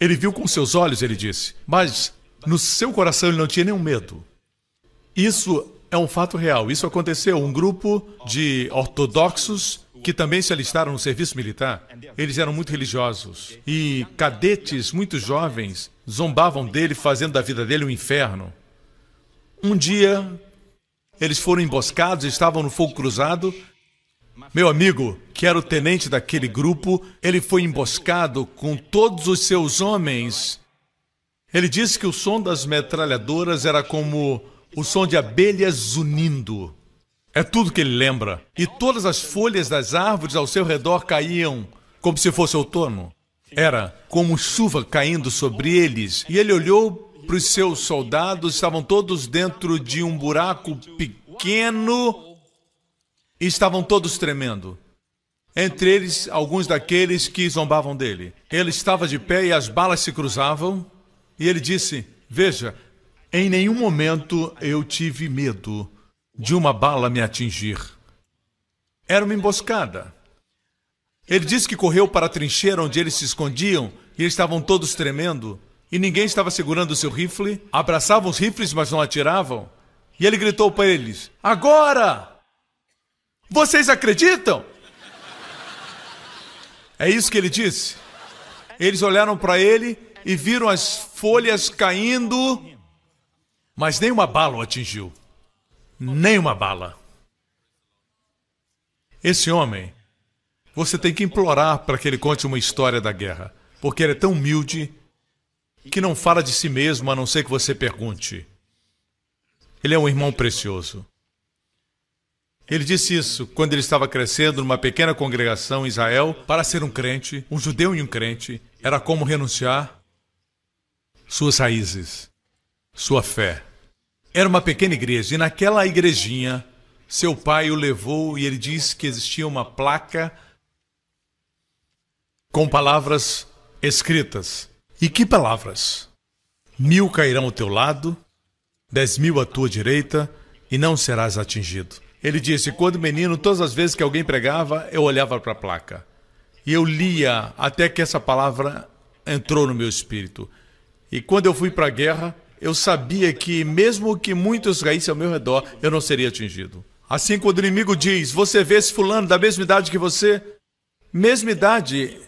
Ele viu com seus olhos, ele disse, mas no seu coração ele não tinha nenhum medo. Isso é um fato real. Isso aconteceu. Um grupo de ortodoxos que também se alistaram no serviço militar, eles eram muito religiosos. E cadetes muito jovens zombavam dele, fazendo da vida dele um inferno. Um dia, eles foram emboscados, estavam no fogo cruzado. Meu amigo, que era o tenente daquele grupo, ele foi emboscado com todos os seus homens ele disse que o som das metralhadoras era como o som de abelhas zunindo. É tudo que ele lembra. E todas as folhas das árvores ao seu redor caíam como se fosse outono. Era como chuva caindo sobre eles. E ele olhou para os seus soldados, estavam todos dentro de um buraco pequeno e estavam todos tremendo. Entre eles, alguns daqueles que zombavam dele. Ele estava de pé e as balas se cruzavam. E ele disse: Veja, em nenhum momento eu tive medo de uma bala me atingir. Era uma emboscada. Ele disse que correu para a trincheira onde eles se escondiam e eles estavam todos tremendo. E ninguém estava segurando o seu rifle. Abraçavam os rifles, mas não atiravam. E ele gritou para eles: Agora! Vocês acreditam? É isso que ele disse. Eles olharam para ele e viram as folhas caindo, mas nenhuma bala o atingiu. Nenhuma bala. Esse homem, você tem que implorar para que ele conte uma história da guerra, porque ele é tão humilde que não fala de si mesmo a não ser que você pergunte. Ele é um irmão precioso. Ele disse isso quando ele estava crescendo numa pequena congregação em Israel. Para ser um crente, um judeu e um crente, era como renunciar suas raízes, sua fé. Era uma pequena igreja e naquela igrejinha, seu pai o levou e ele disse que existia uma placa com palavras escritas. E que palavras? Mil cairão ao teu lado, dez mil à tua direita, e não serás atingido. Ele disse: quando menino, todas as vezes que alguém pregava, eu olhava para a placa. E eu lia até que essa palavra entrou no meu espírito. E quando eu fui para a guerra, eu sabia que, mesmo que muitos caíssem ao meu redor, eu não seria atingido. Assim, quando o inimigo diz: Você vê esse fulano da mesma idade que você, mesma idade,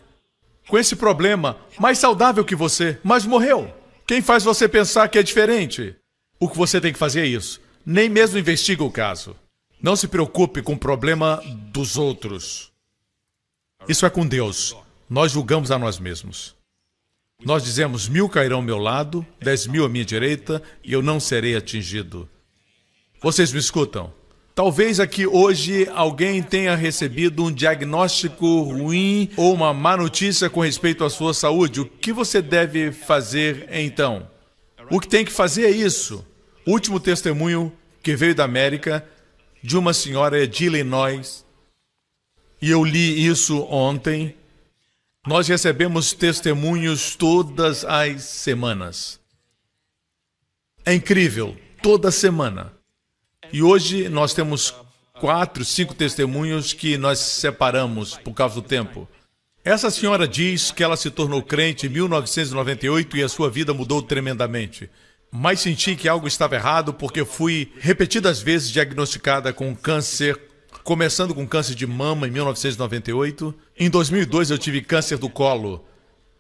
com esse problema, mais saudável que você, mas morreu. Quem faz você pensar que é diferente? O que você tem que fazer é isso. Nem mesmo investiga o caso. Não se preocupe com o problema dos outros. Isso é com Deus. Nós julgamos a nós mesmos. Nós dizemos: mil cairão ao meu lado, dez mil à minha direita, e eu não serei atingido. Vocês me escutam? Talvez aqui hoje alguém tenha recebido um diagnóstico ruim ou uma má notícia com respeito à sua saúde. O que você deve fazer então? O que tem que fazer é isso. Último testemunho que veio da América de uma senhora de Illinois, e eu li isso ontem. Nós recebemos testemunhos todas as semanas. É incrível, toda semana. E hoje nós temos quatro, cinco testemunhos que nós separamos por causa do tempo. Essa senhora diz que ela se tornou crente em 1998 e a sua vida mudou tremendamente mas senti que algo estava errado porque fui repetidas vezes diagnosticada com câncer, começando com câncer de mama em 1998. Em 2002 eu tive câncer do colo.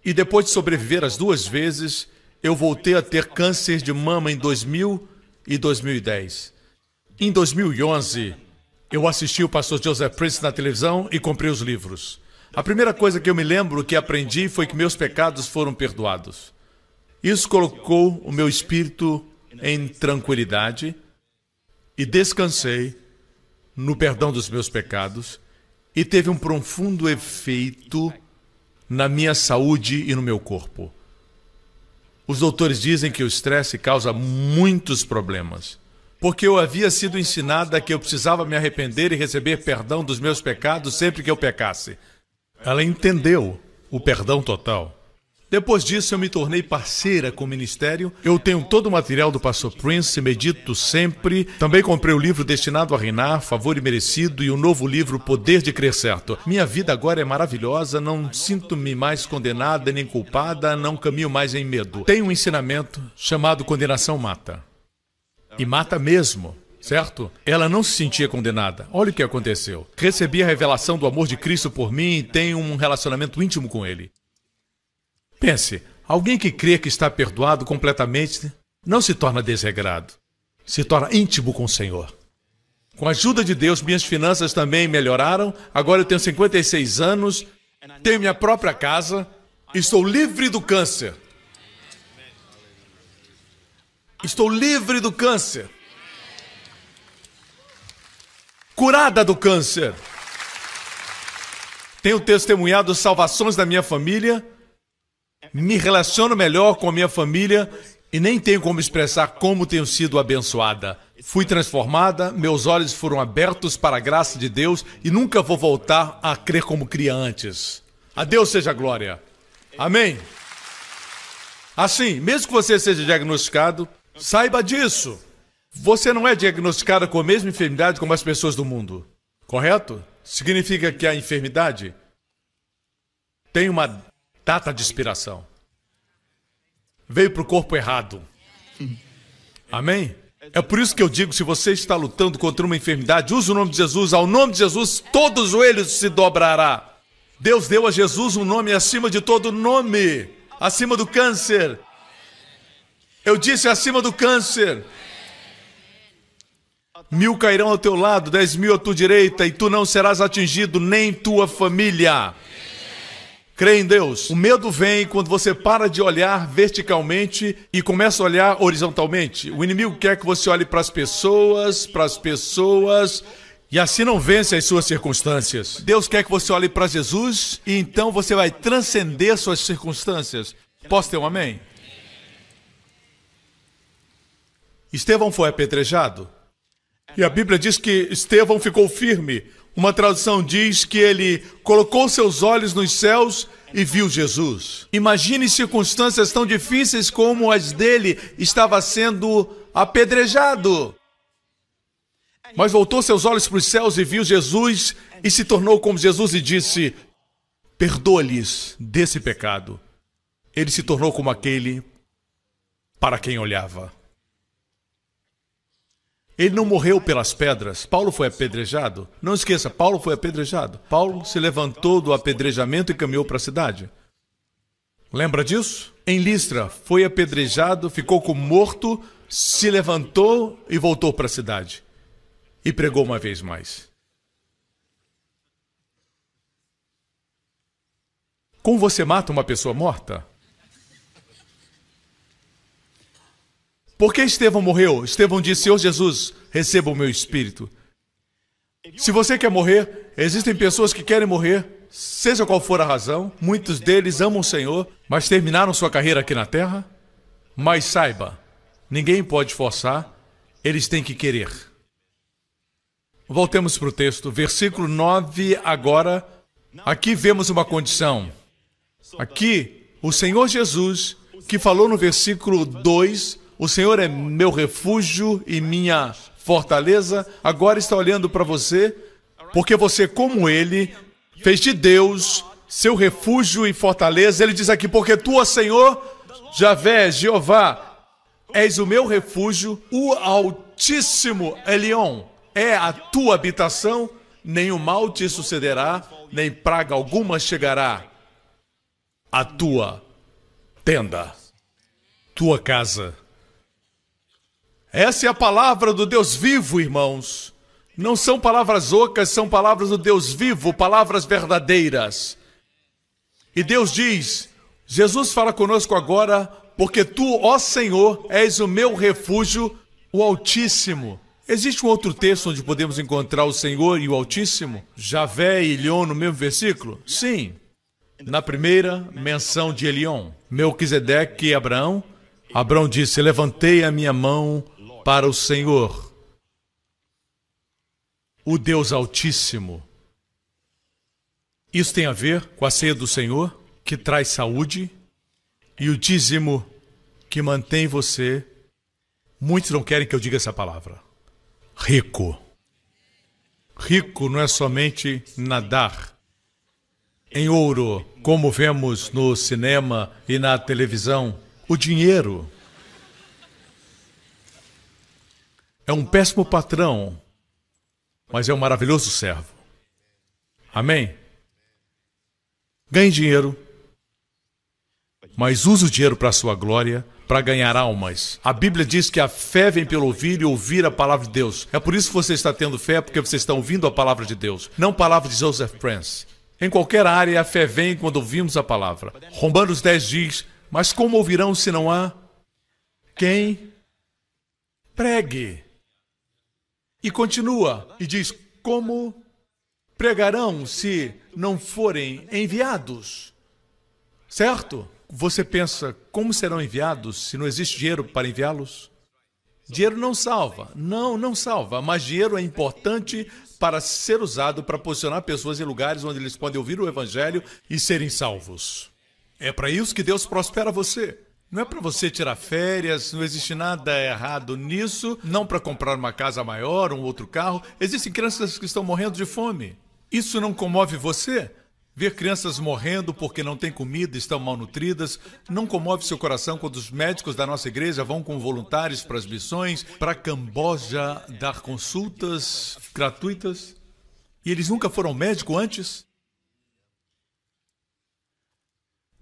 E depois de sobreviver as duas vezes, eu voltei a ter câncer de mama em 2000 e 2010. Em 2011, eu assisti o pastor Joseph Prince na televisão e comprei os livros. A primeira coisa que eu me lembro que aprendi foi que meus pecados foram perdoados. Isso colocou o meu espírito em tranquilidade e descansei no perdão dos meus pecados e teve um profundo efeito na minha saúde e no meu corpo. Os doutores dizem que o estresse causa muitos problemas, porque eu havia sido ensinada que eu precisava me arrepender e receber perdão dos meus pecados sempre que eu pecasse. Ela entendeu o perdão total. Depois disso, eu me tornei parceira com o ministério. Eu tenho todo o material do pastor Prince, medito sempre. Também comprei o livro Destinado a Reinar, Favor e Merecido, e o novo livro Poder de Crer Certo. Minha vida agora é maravilhosa, não sinto-me mais condenada nem culpada, não caminho mais em medo. Tem um ensinamento chamado Condenação Mata. E mata mesmo certo? Ela não se sentia condenada. Olha o que aconteceu. Recebi a revelação do amor de Cristo por mim e tenho um relacionamento íntimo com Ele. Pense, alguém que crê que está perdoado completamente não se torna desregrado, se torna íntimo com o Senhor. Com a ajuda de Deus, minhas finanças também melhoraram. Agora eu tenho 56 anos, tenho minha própria casa, estou livre do câncer. Estou livre do câncer. Curada do câncer. Tenho testemunhado salvações da minha família me relaciono melhor com a minha família e nem tenho como expressar como tenho sido abençoada. Fui transformada, meus olhos foram abertos para a graça de Deus e nunca vou voltar a crer como cria antes. A Deus seja a glória. Amém. Assim, mesmo que você seja diagnosticado, saiba disso. Você não é diagnosticada com a mesma enfermidade como as pessoas do mundo. Correto? Significa que a enfermidade tem uma data de inspiração. Veio para o corpo errado. Amém? É por isso que eu digo: se você está lutando contra uma enfermidade, use o nome de Jesus. Ao nome de Jesus, todo joelho se dobrará. Deus deu a Jesus um nome acima de todo nome acima do câncer. Eu disse acima do câncer. Mil cairão ao teu lado, dez mil à tua direita, e tu não serás atingido, nem tua família. Crê em Deus. O medo vem quando você para de olhar verticalmente e começa a olhar horizontalmente. O inimigo quer que você olhe para as pessoas, para as pessoas, E assim não vence as suas circunstâncias. Deus quer que você olhe para Jesus e então você vai transcender suas circunstâncias. Posso ter um amém? Estevão foi apedrejado. E a Bíblia diz que Estevão ficou firme. Uma tradução diz que ele colocou seus olhos nos céus e viu Jesus. Imagine circunstâncias tão difíceis como as dele estava sendo apedrejado. Mas voltou seus olhos para os céus e viu Jesus e se tornou como Jesus e disse: Perdoa-lhes desse pecado. Ele se tornou como aquele para quem olhava. Ele não morreu pelas pedras. Paulo foi apedrejado. Não esqueça, Paulo foi apedrejado. Paulo se levantou do apedrejamento e caminhou para a cidade. Lembra disso? Em Listra, foi apedrejado, ficou como morto, se levantou e voltou para a cidade e pregou uma vez mais. Como você mata uma pessoa morta? Por que Estevão morreu? Estevão disse: Senhor Jesus, receba o meu espírito. Se você quer morrer, existem pessoas que querem morrer, seja qual for a razão. Muitos deles amam o Senhor, mas terminaram sua carreira aqui na terra. Mas saiba, ninguém pode forçar, eles têm que querer. Voltemos para o texto, versículo 9 agora. Aqui vemos uma condição. Aqui, o Senhor Jesus, que falou no versículo 2, o Senhor é meu refúgio e minha fortaleza, agora está olhando para você, porque você, como ele, fez de Deus seu refúgio e fortaleza. Ele diz aqui: Porque tu, ó Senhor, Javé, Jeová, és o meu refúgio, o Altíssimo Elion é a tua habitação, nenhum mal te sucederá, nem praga alguma chegará à tua tenda, tua casa. Essa é a palavra do Deus vivo, irmãos. Não são palavras ocas, são palavras do Deus vivo, palavras verdadeiras. E Deus diz: Jesus fala conosco agora, porque tu, ó Senhor, és o meu refúgio, o Altíssimo. Existe um outro texto onde podemos encontrar o Senhor e o Altíssimo? Javé e Elion no mesmo versículo? Sim. Na primeira menção de Elion, Melquisedeque e Abraão, Abraão disse: Levantei a minha mão para o Senhor, o Deus Altíssimo. Isso tem a ver com a ceia do Senhor, que traz saúde, e o dízimo que mantém você. Muitos não querem que eu diga essa palavra rico. Rico não é somente nadar em ouro, como vemos no cinema e na televisão. O dinheiro é um péssimo patrão, mas é um maravilhoso servo. Amém? Ganhe dinheiro, mas use o dinheiro para a sua glória para ganhar almas. A Bíblia diz que a fé vem pelo ouvir e ouvir a palavra de Deus. É por isso que você está tendo fé, porque você está ouvindo a palavra de Deus, não palavra de Joseph Prince. Em qualquer área, a fé vem quando ouvimos a palavra. Romanos 10 diz: Mas como ouvirão se não há quem pregue? E continua e diz: Como pregarão se não forem enviados? Certo? Você pensa como serão enviados se não existe dinheiro para enviá-los? Dinheiro não salva. Não, não salva. Mas dinheiro é importante para ser usado para posicionar pessoas em lugares onde eles podem ouvir o Evangelho e serem salvos. É para isso que Deus prospera você. Não é para você tirar férias, não existe nada errado nisso, não para comprar uma casa maior, um outro carro. Existem crianças que estão morrendo de fome. Isso não comove você? Ver crianças morrendo porque não têm comida, estão malnutridas, não comove seu coração quando os médicos da nossa igreja vão com voluntários para as missões, para Camboja dar consultas gratuitas? E eles nunca foram médico antes?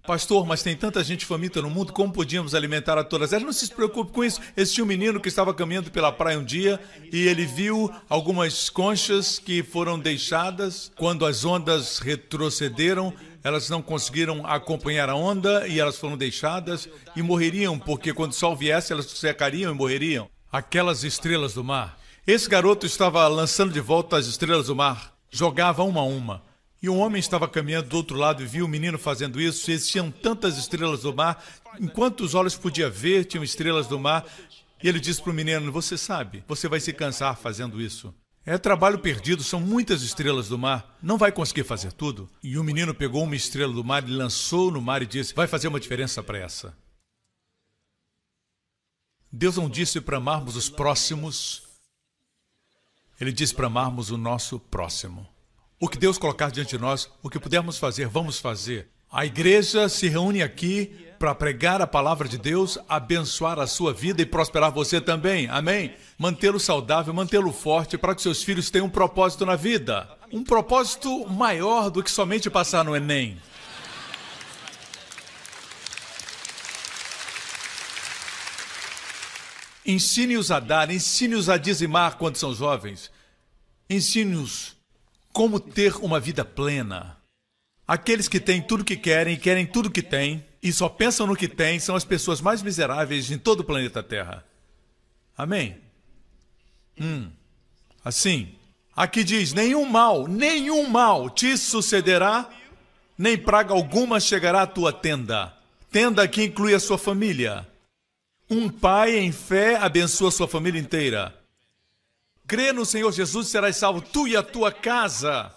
Pastor, mas tem tanta gente faminta no mundo, como podíamos alimentar a todas elas? Não se preocupe com isso. Existia um menino que estava caminhando pela praia um dia e ele viu algumas conchas que foram deixadas quando as ondas retrocederam. Elas não conseguiram acompanhar a onda e elas foram deixadas e morreriam, porque quando o sol viesse, elas secariam e morreriam. Aquelas estrelas do mar Esse garoto estava lançando de volta as estrelas do mar, jogava uma a uma. E um homem estava caminhando do outro lado e viu o menino fazendo isso. Existiam tantas estrelas do mar. Enquanto os olhos podia ver, tinham estrelas do mar. E ele disse para o menino: Você sabe, você vai se cansar fazendo isso. É trabalho perdido, são muitas estrelas do mar. Não vai conseguir fazer tudo. E o menino pegou uma estrela do mar e lançou no mar e disse: Vai fazer uma diferença para essa. Deus não disse para amarmos os próximos, Ele disse para amarmos o nosso próximo. O que Deus colocar diante de nós, o que pudermos fazer, vamos fazer. A igreja se reúne aqui para pregar a palavra de Deus, abençoar a sua vida e prosperar você também. Amém? Mantê-lo saudável, mantê-lo forte para que seus filhos tenham um propósito na vida. Um propósito maior do que somente passar no Enem. Ensine-os a dar, ensine-os a dizimar quando são jovens. Ensine-os como ter uma vida plena. Aqueles que têm tudo que querem querem tudo que têm e só pensam no que têm são as pessoas mais miseráveis em todo o planeta Terra. Amém? Hum. Assim, aqui diz: nenhum mal, nenhum mal te sucederá, nem praga alguma chegará à tua tenda. Tenda que inclui a sua família. Um pai em fé abençoa sua família inteira. Crê no Senhor Jesus serás salvo, tu e a tua casa.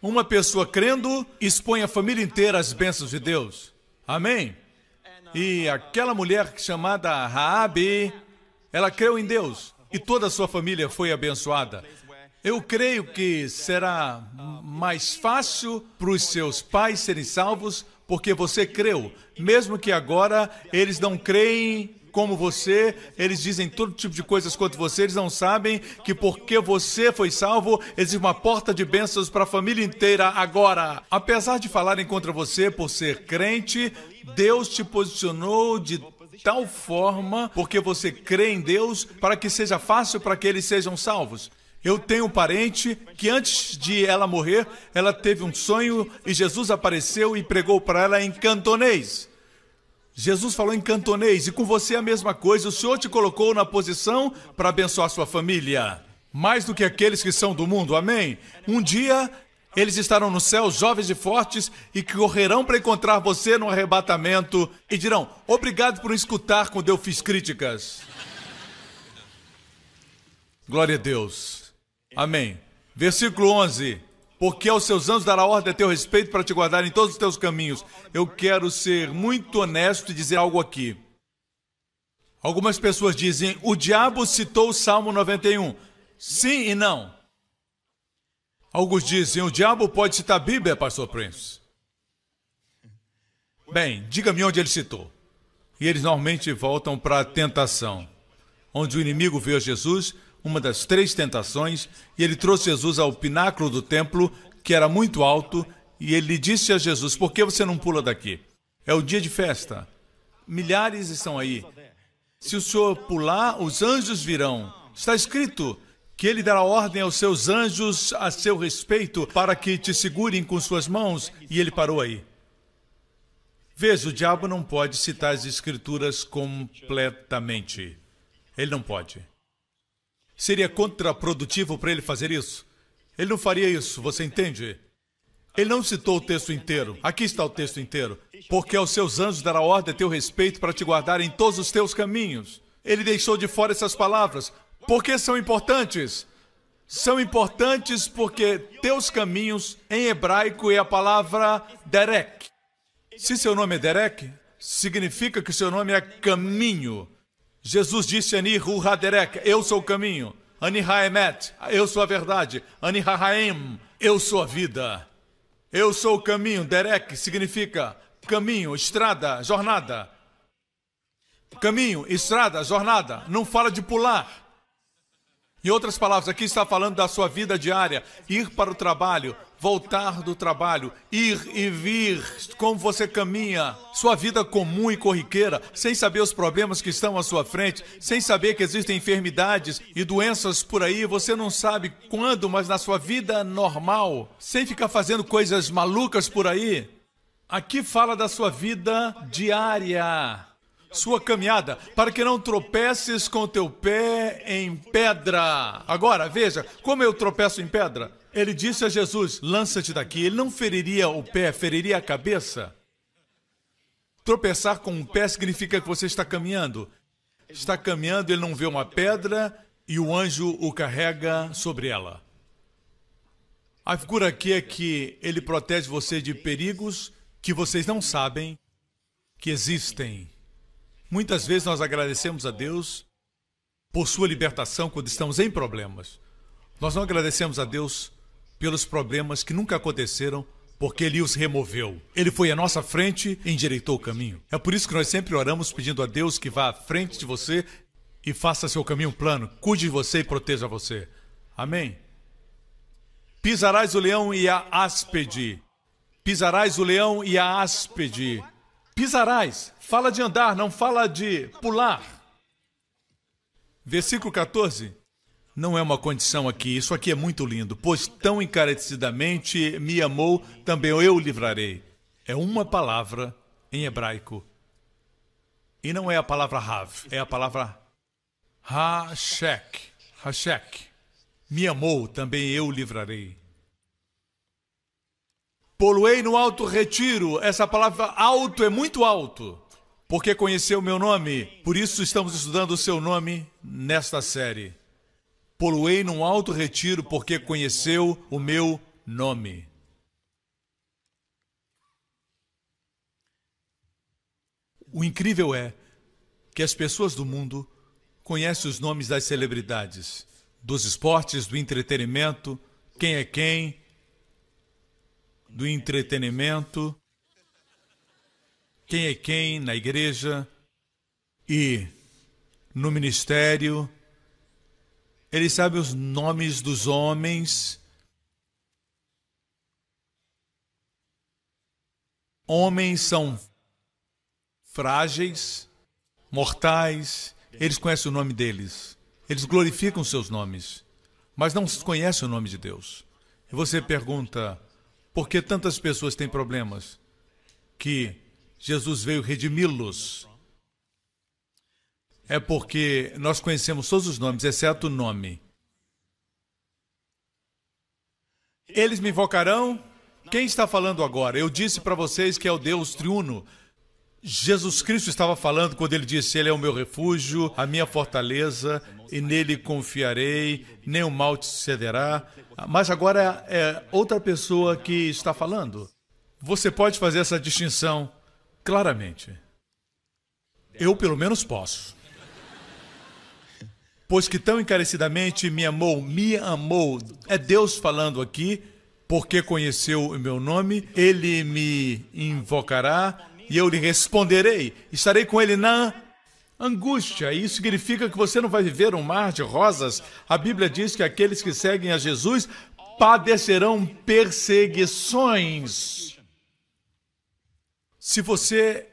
Uma pessoa crendo expõe a família inteira às bênçãos de Deus. Amém? E aquela mulher chamada Raabe, ela creu em Deus e toda a sua família foi abençoada. Eu creio que será mais fácil para os seus pais serem salvos porque você creu, mesmo que agora eles não creem como você, eles dizem todo tipo de coisas contra você, eles não sabem que porque você foi salvo, existe uma porta de bênçãos para a família inteira agora. Apesar de falarem contra você por ser crente, Deus te posicionou de tal forma, porque você crê em Deus, para que seja fácil para que eles sejam salvos. Eu tenho um parente que antes de ela morrer, ela teve um sonho e Jesus apareceu e pregou para ela em cantonês. Jesus falou em cantonês e com você a mesma coisa. O Senhor te colocou na posição para abençoar sua família. Mais do que aqueles que são do mundo, amém? Um dia eles estarão no céu, jovens e fortes, e correrão para encontrar você no arrebatamento e dirão: Obrigado por escutar quando eu fiz críticas. Glória a Deus. Amém. Versículo 11 porque aos seus anos dará ordem a teu respeito para te guardar em todos os teus caminhos. Eu quero ser muito honesto e dizer algo aqui. Algumas pessoas dizem, o diabo citou o Salmo 91. Sim e não. Alguns dizem, o diabo pode citar a Bíblia, pastor Prince. Bem, diga-me onde ele citou. E eles normalmente voltam para a tentação, onde o inimigo viu Jesus uma das três tentações, e ele trouxe Jesus ao pináculo do templo, que era muito alto, e ele disse a Jesus: Por que você não pula daqui? É o dia de festa. Milhares estão aí. Se o senhor pular, os anjos virão. Está escrito que ele dará ordem aos seus anjos a seu respeito para que te segurem com suas mãos. E ele parou aí. Veja, o diabo não pode citar as escrituras completamente. Ele não pode. Seria contraprodutivo para ele fazer isso? Ele não faria isso, você entende? Ele não citou o texto inteiro. Aqui está o texto inteiro. Porque aos seus anjos dará ordem a teu respeito para te guardar em todos os teus caminhos. Ele deixou de fora essas palavras. Por que são importantes? São importantes porque teus caminhos, em hebraico, é a palavra Derek. Se seu nome é Derek, significa que seu nome é caminho. Jesus disse Ani Hu Haderek, eu sou o caminho. Ani Haemet, eu sou a verdade. Ani Haim, eu sou a vida. Eu sou o caminho. Derek significa caminho, estrada, jornada. Caminho, estrada, jornada. Não fala de pular. Em outras palavras, aqui está falando da sua vida diária, ir para o trabalho, voltar do trabalho, ir e vir, como você caminha, sua vida comum e corriqueira, sem saber os problemas que estão à sua frente, sem saber que existem enfermidades e doenças por aí, você não sabe quando, mas na sua vida normal, sem ficar fazendo coisas malucas por aí. Aqui fala da sua vida diária. sua caminhada, para que não tropeces com teu pé em pedra. Agora, veja, como eu tropeço em pedra? Ele disse a Jesus: lança-te daqui. Ele não feriria o pé, feriria a cabeça. Tropeçar com o pé significa que você está caminhando. Está caminhando, ele não vê uma pedra e o anjo o carrega sobre ela. A figura aqui é que ele protege você de perigos que vocês não sabem que existem. Muitas vezes nós agradecemos a Deus por sua libertação quando estamos em problemas. Nós não agradecemos a Deus pelos problemas que nunca aconteceram porque ele os removeu. Ele foi à nossa frente e endireitou o caminho. É por isso que nós sempre oramos pedindo a Deus que vá à frente de você e faça seu caminho plano, cuide de você e proteja você. Amém? Pisarás o leão e a áspide. Pisarás o leão e a áspide. Pisarás. Fala de andar, não fala de pular. Versículo 14. Não é uma condição aqui, isso aqui é muito lindo. Pois tão encarecidamente me amou, também eu o livrarei. É uma palavra em hebraico. E não é a palavra Rav, é a palavra Hashek. Hashek. Me amou, também eu o livrarei. Poluei no alto retiro. Essa palavra alto é muito alto, porque conheceu meu nome. Por isso estamos estudando o seu nome nesta série. Poluei num alto retiro porque conheceu o meu nome. O incrível é que as pessoas do mundo conhecem os nomes das celebridades, dos esportes, do entretenimento, quem é quem, do entretenimento, quem é quem na igreja e no ministério ele sabe os nomes dos homens. Homens são frágeis, mortais, eles conhecem o nome deles. Eles glorificam seus nomes, mas não conhecem o nome de Deus. E você pergunta: por que tantas pessoas têm problemas? Que Jesus veio redimi-los é porque nós conhecemos todos os nomes, exceto o nome. Eles me invocarão. Quem está falando agora? Eu disse para vocês que é o Deus triuno. Jesus Cristo estava falando quando ele disse: Ele é o meu refúgio, a minha fortaleza, e nele confiarei, nem o mal te sucederá. Mas agora é outra pessoa que está falando. Você pode fazer essa distinção claramente. Eu, pelo menos, posso pois que tão encarecidamente me amou, me amou. É Deus falando aqui, porque conheceu o meu nome, ele me invocará e eu lhe responderei. Estarei com ele na angústia. Isso significa que você não vai viver um mar de rosas. A Bíblia diz que aqueles que seguem a Jesus padecerão perseguições. Se você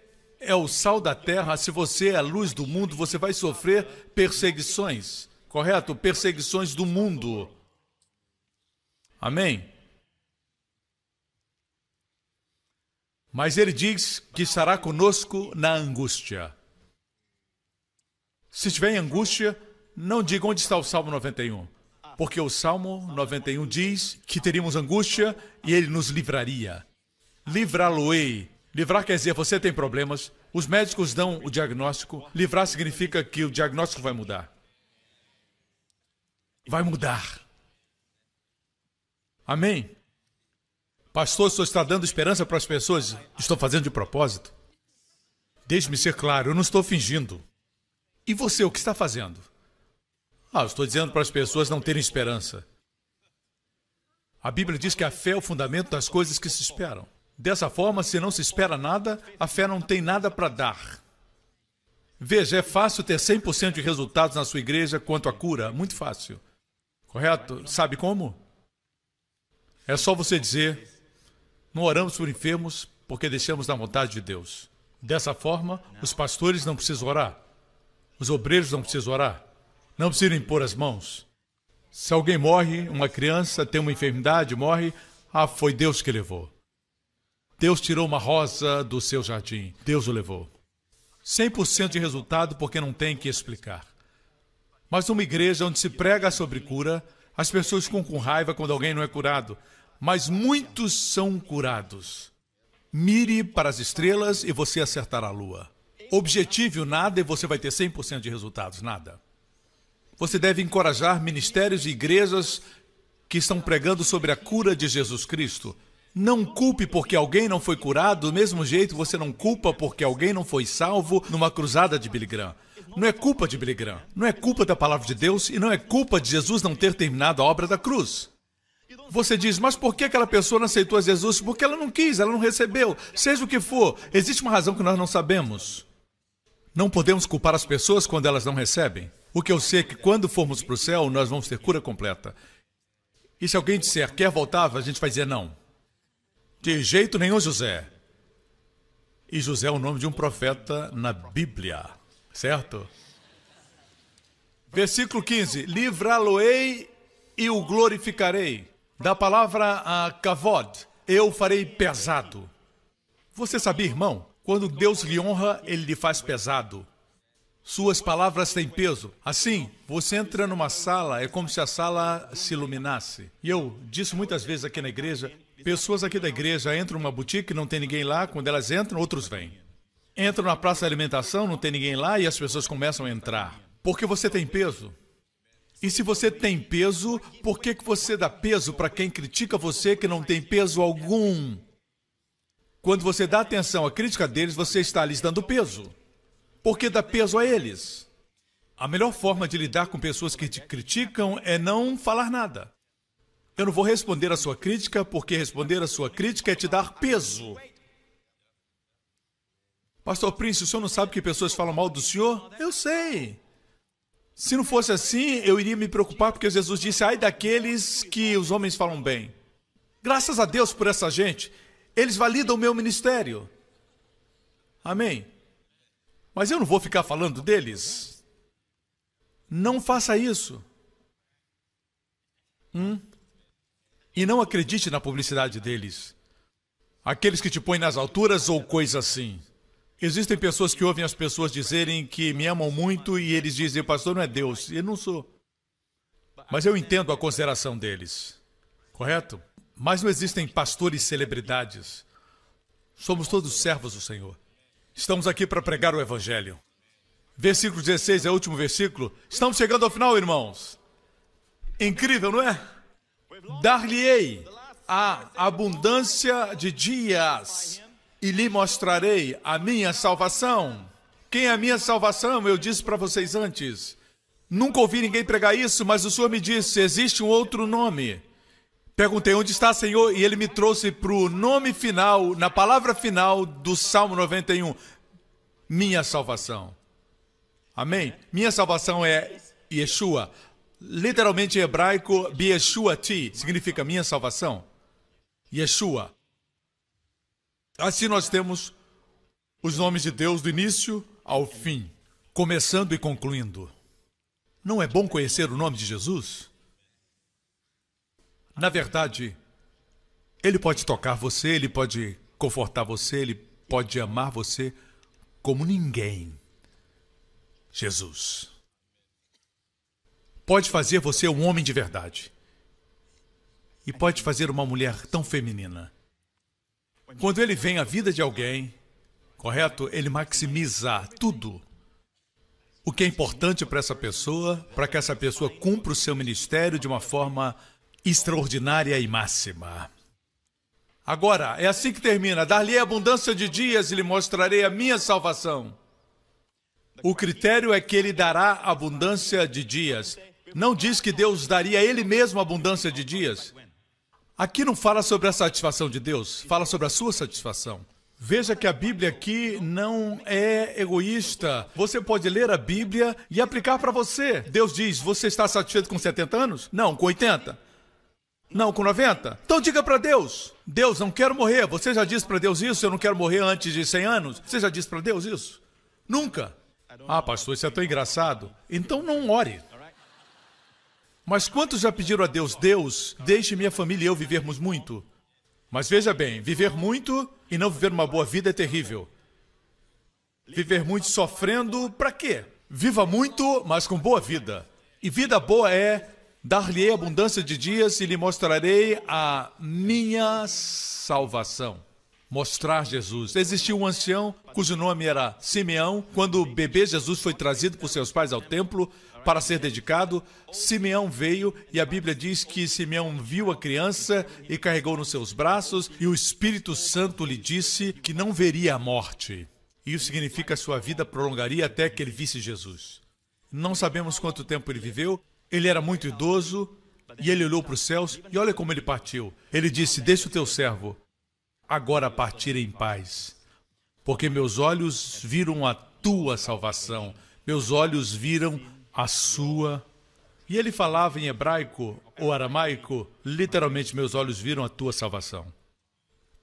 é o sal da terra, se você é a luz do mundo, você vai sofrer perseguições, correto? Perseguições do mundo. Amém? Mas ele diz que estará conosco na angústia. Se estiver em angústia, não diga onde está o Salmo 91. Porque o Salmo 91 diz que teríamos angústia e ele nos livraria. Livrá-lo-ei Livrar quer dizer, você tem problemas, os médicos dão o diagnóstico, livrar significa que o diagnóstico vai mudar. Vai mudar. Amém? Pastor, senhor está dando esperança para as pessoas? Estou fazendo de propósito. Deixe-me ser claro, eu não estou fingindo. E você, o que está fazendo? Ah, eu estou dizendo para as pessoas não terem esperança. A Bíblia diz que a fé é o fundamento das coisas que se esperam. Dessa forma, se não se espera nada, a fé não tem nada para dar. Veja, é fácil ter 100% de resultados na sua igreja quanto à cura, muito fácil. Correto? Sabe como? É só você dizer: não oramos por enfermos porque deixamos na vontade de Deus. Dessa forma, os pastores não precisam orar, os obreiros não precisam orar, não precisam impor as mãos. Se alguém morre, uma criança tem uma enfermidade, morre, ah, foi Deus que levou. Deus tirou uma rosa do seu jardim. Deus o levou. 100% de resultado porque não tem que explicar. Mas numa igreja onde se prega sobre cura, as pessoas ficam com raiva quando alguém não é curado, mas muitos são curados. Mire para as estrelas e você acertará a lua. Objetive o nada e você vai ter 100% de resultados, nada. Você deve encorajar ministérios e igrejas que estão pregando sobre a cura de Jesus Cristo. Não culpe porque alguém não foi curado, do mesmo jeito você não culpa porque alguém não foi salvo numa cruzada de Billy Graham. Não é culpa de Billy Graham, não é culpa da palavra de Deus e não é culpa de Jesus não ter terminado a obra da cruz. Você diz, mas por que aquela pessoa não aceitou Jesus? Porque ela não quis, ela não recebeu. Seja o que for, existe uma razão que nós não sabemos. Não podemos culpar as pessoas quando elas não recebem. O que eu sei é que quando formos para o céu, nós vamos ter cura completa. E se alguém disser, quer voltar, a gente vai dizer não. De jeito nenhum, José. E José é o nome de um profeta na Bíblia, certo? Versículo 15: Livrá-lo-ei e o glorificarei. Da palavra a kavod, eu farei pesado. Você sabia, irmão? Quando Deus lhe honra, ele lhe faz pesado. Suas palavras têm peso. Assim, você entra numa sala, é como se a sala se iluminasse. E eu disse muitas vezes aqui na igreja, pessoas aqui da igreja entram numa boutique, não tem ninguém lá, quando elas entram, outros vêm. Entram na praça de alimentação, não tem ninguém lá e as pessoas começam a entrar. Porque você tem peso. E se você tem peso, por que, que você dá peso para quem critica você que não tem peso algum? Quando você dá atenção à crítica deles, você está lhes dando peso porque dá peso a eles. A melhor forma de lidar com pessoas que te criticam é não falar nada. Eu não vou responder a sua crítica, porque responder a sua crítica é te dar peso. Pastor Prince, o senhor não sabe que pessoas falam mal do senhor? Eu sei. Se não fosse assim, eu iria me preocupar, porque Jesus disse: ai daqueles que os homens falam bem. Graças a Deus por essa gente. Eles validam o meu ministério. Amém. Mas eu não vou ficar falando deles. Não faça isso. Hum? E não acredite na publicidade deles. Aqueles que te põem nas alturas ou coisa assim. Existem pessoas que ouvem as pessoas dizerem que me amam muito e eles dizem, pastor, não é Deus. Eu não sou. Mas eu entendo a consideração deles. Correto? Mas não existem pastores celebridades. Somos todos servos do Senhor. Estamos aqui para pregar o Evangelho. Versículo 16 é o último versículo. Estamos chegando ao final, irmãos. Incrível, não é? Dar-lhe-ei a abundância de dias e lhe mostrarei a minha salvação. Quem é a minha salvação? Eu disse para vocês antes. Nunca ouvi ninguém pregar isso, mas o Senhor me disse: existe um outro nome. Perguntei onde está, Senhor, e ele me trouxe para o nome final, na palavra final do Salmo 91, minha salvação. Amém? Minha salvação é Yeshua. Literalmente em hebraico, Ti, significa minha salvação. Yeshua. Assim nós temos os nomes de Deus do início ao fim, começando e concluindo. Não é bom conhecer o nome de Jesus? Na verdade, ele pode tocar você, ele pode confortar você, ele pode amar você como ninguém. Jesus. Pode fazer você um homem de verdade. E pode fazer uma mulher tão feminina. Quando ele vem à vida de alguém, correto? Ele maximiza tudo. O que é importante para essa pessoa, para que essa pessoa cumpra o seu ministério de uma forma extraordinária e máxima. Agora, é assim que termina: dar-lhe abundância de dias e lhe mostrarei a minha salvação. O critério é que ele dará abundância de dias. Não diz que Deus daria a ele mesmo abundância de dias. Aqui não fala sobre a satisfação de Deus, fala sobre a sua satisfação. Veja que a Bíblia aqui não é egoísta. Você pode ler a Bíblia e aplicar para você. Deus diz: Você está satisfeito com 70 anos? Não, com 80. Não, com 90? Então diga para Deus: Deus, não quero morrer. Você já disse para Deus isso? Eu não quero morrer antes de 100 anos? Você já disse para Deus isso? Nunca. Ah, pastor, isso é tão engraçado. Então não ore. Mas quantos já pediram a Deus: Deus, deixe minha família e eu vivermos muito? Mas veja bem: viver muito e não viver uma boa vida é terrível. Viver muito sofrendo, para quê? Viva muito, mas com boa vida. E vida boa é dar-lhe abundância de dias e lhe mostrarei a minha salvação. Mostrar Jesus. Existiu um ancião cujo nome era Simeão. Quando o bebê Jesus foi trazido por seus pais ao templo para ser dedicado, Simeão veio e a Bíblia diz que Simeão viu a criança e carregou nos seus braços, e o Espírito Santo lhe disse que não veria a morte. Isso significa que sua vida prolongaria até que ele visse Jesus. Não sabemos quanto tempo ele viveu, ele era muito idoso e ele olhou para os céus e olha como ele partiu. Ele disse: Deixa o teu servo agora partir em paz, porque meus olhos viram a tua salvação, meus olhos viram a sua. E ele falava em hebraico ou aramaico, literalmente: Meus olhos viram a tua salvação,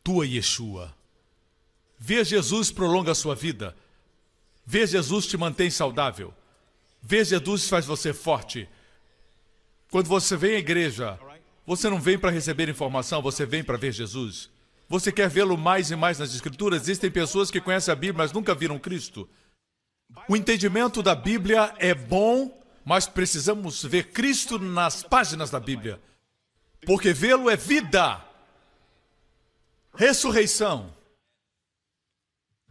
tua Yeshua. Ver Jesus prolonga a sua vida. Ver Jesus te mantém saudável. Ver Jesus faz você forte. Quando você vem à igreja, você não vem para receber informação, você vem para ver Jesus. Você quer vê-lo mais e mais nas Escrituras? Existem pessoas que conhecem a Bíblia, mas nunca viram Cristo. O entendimento da Bíblia é bom, mas precisamos ver Cristo nas páginas da Bíblia. Porque vê-lo é vida, ressurreição,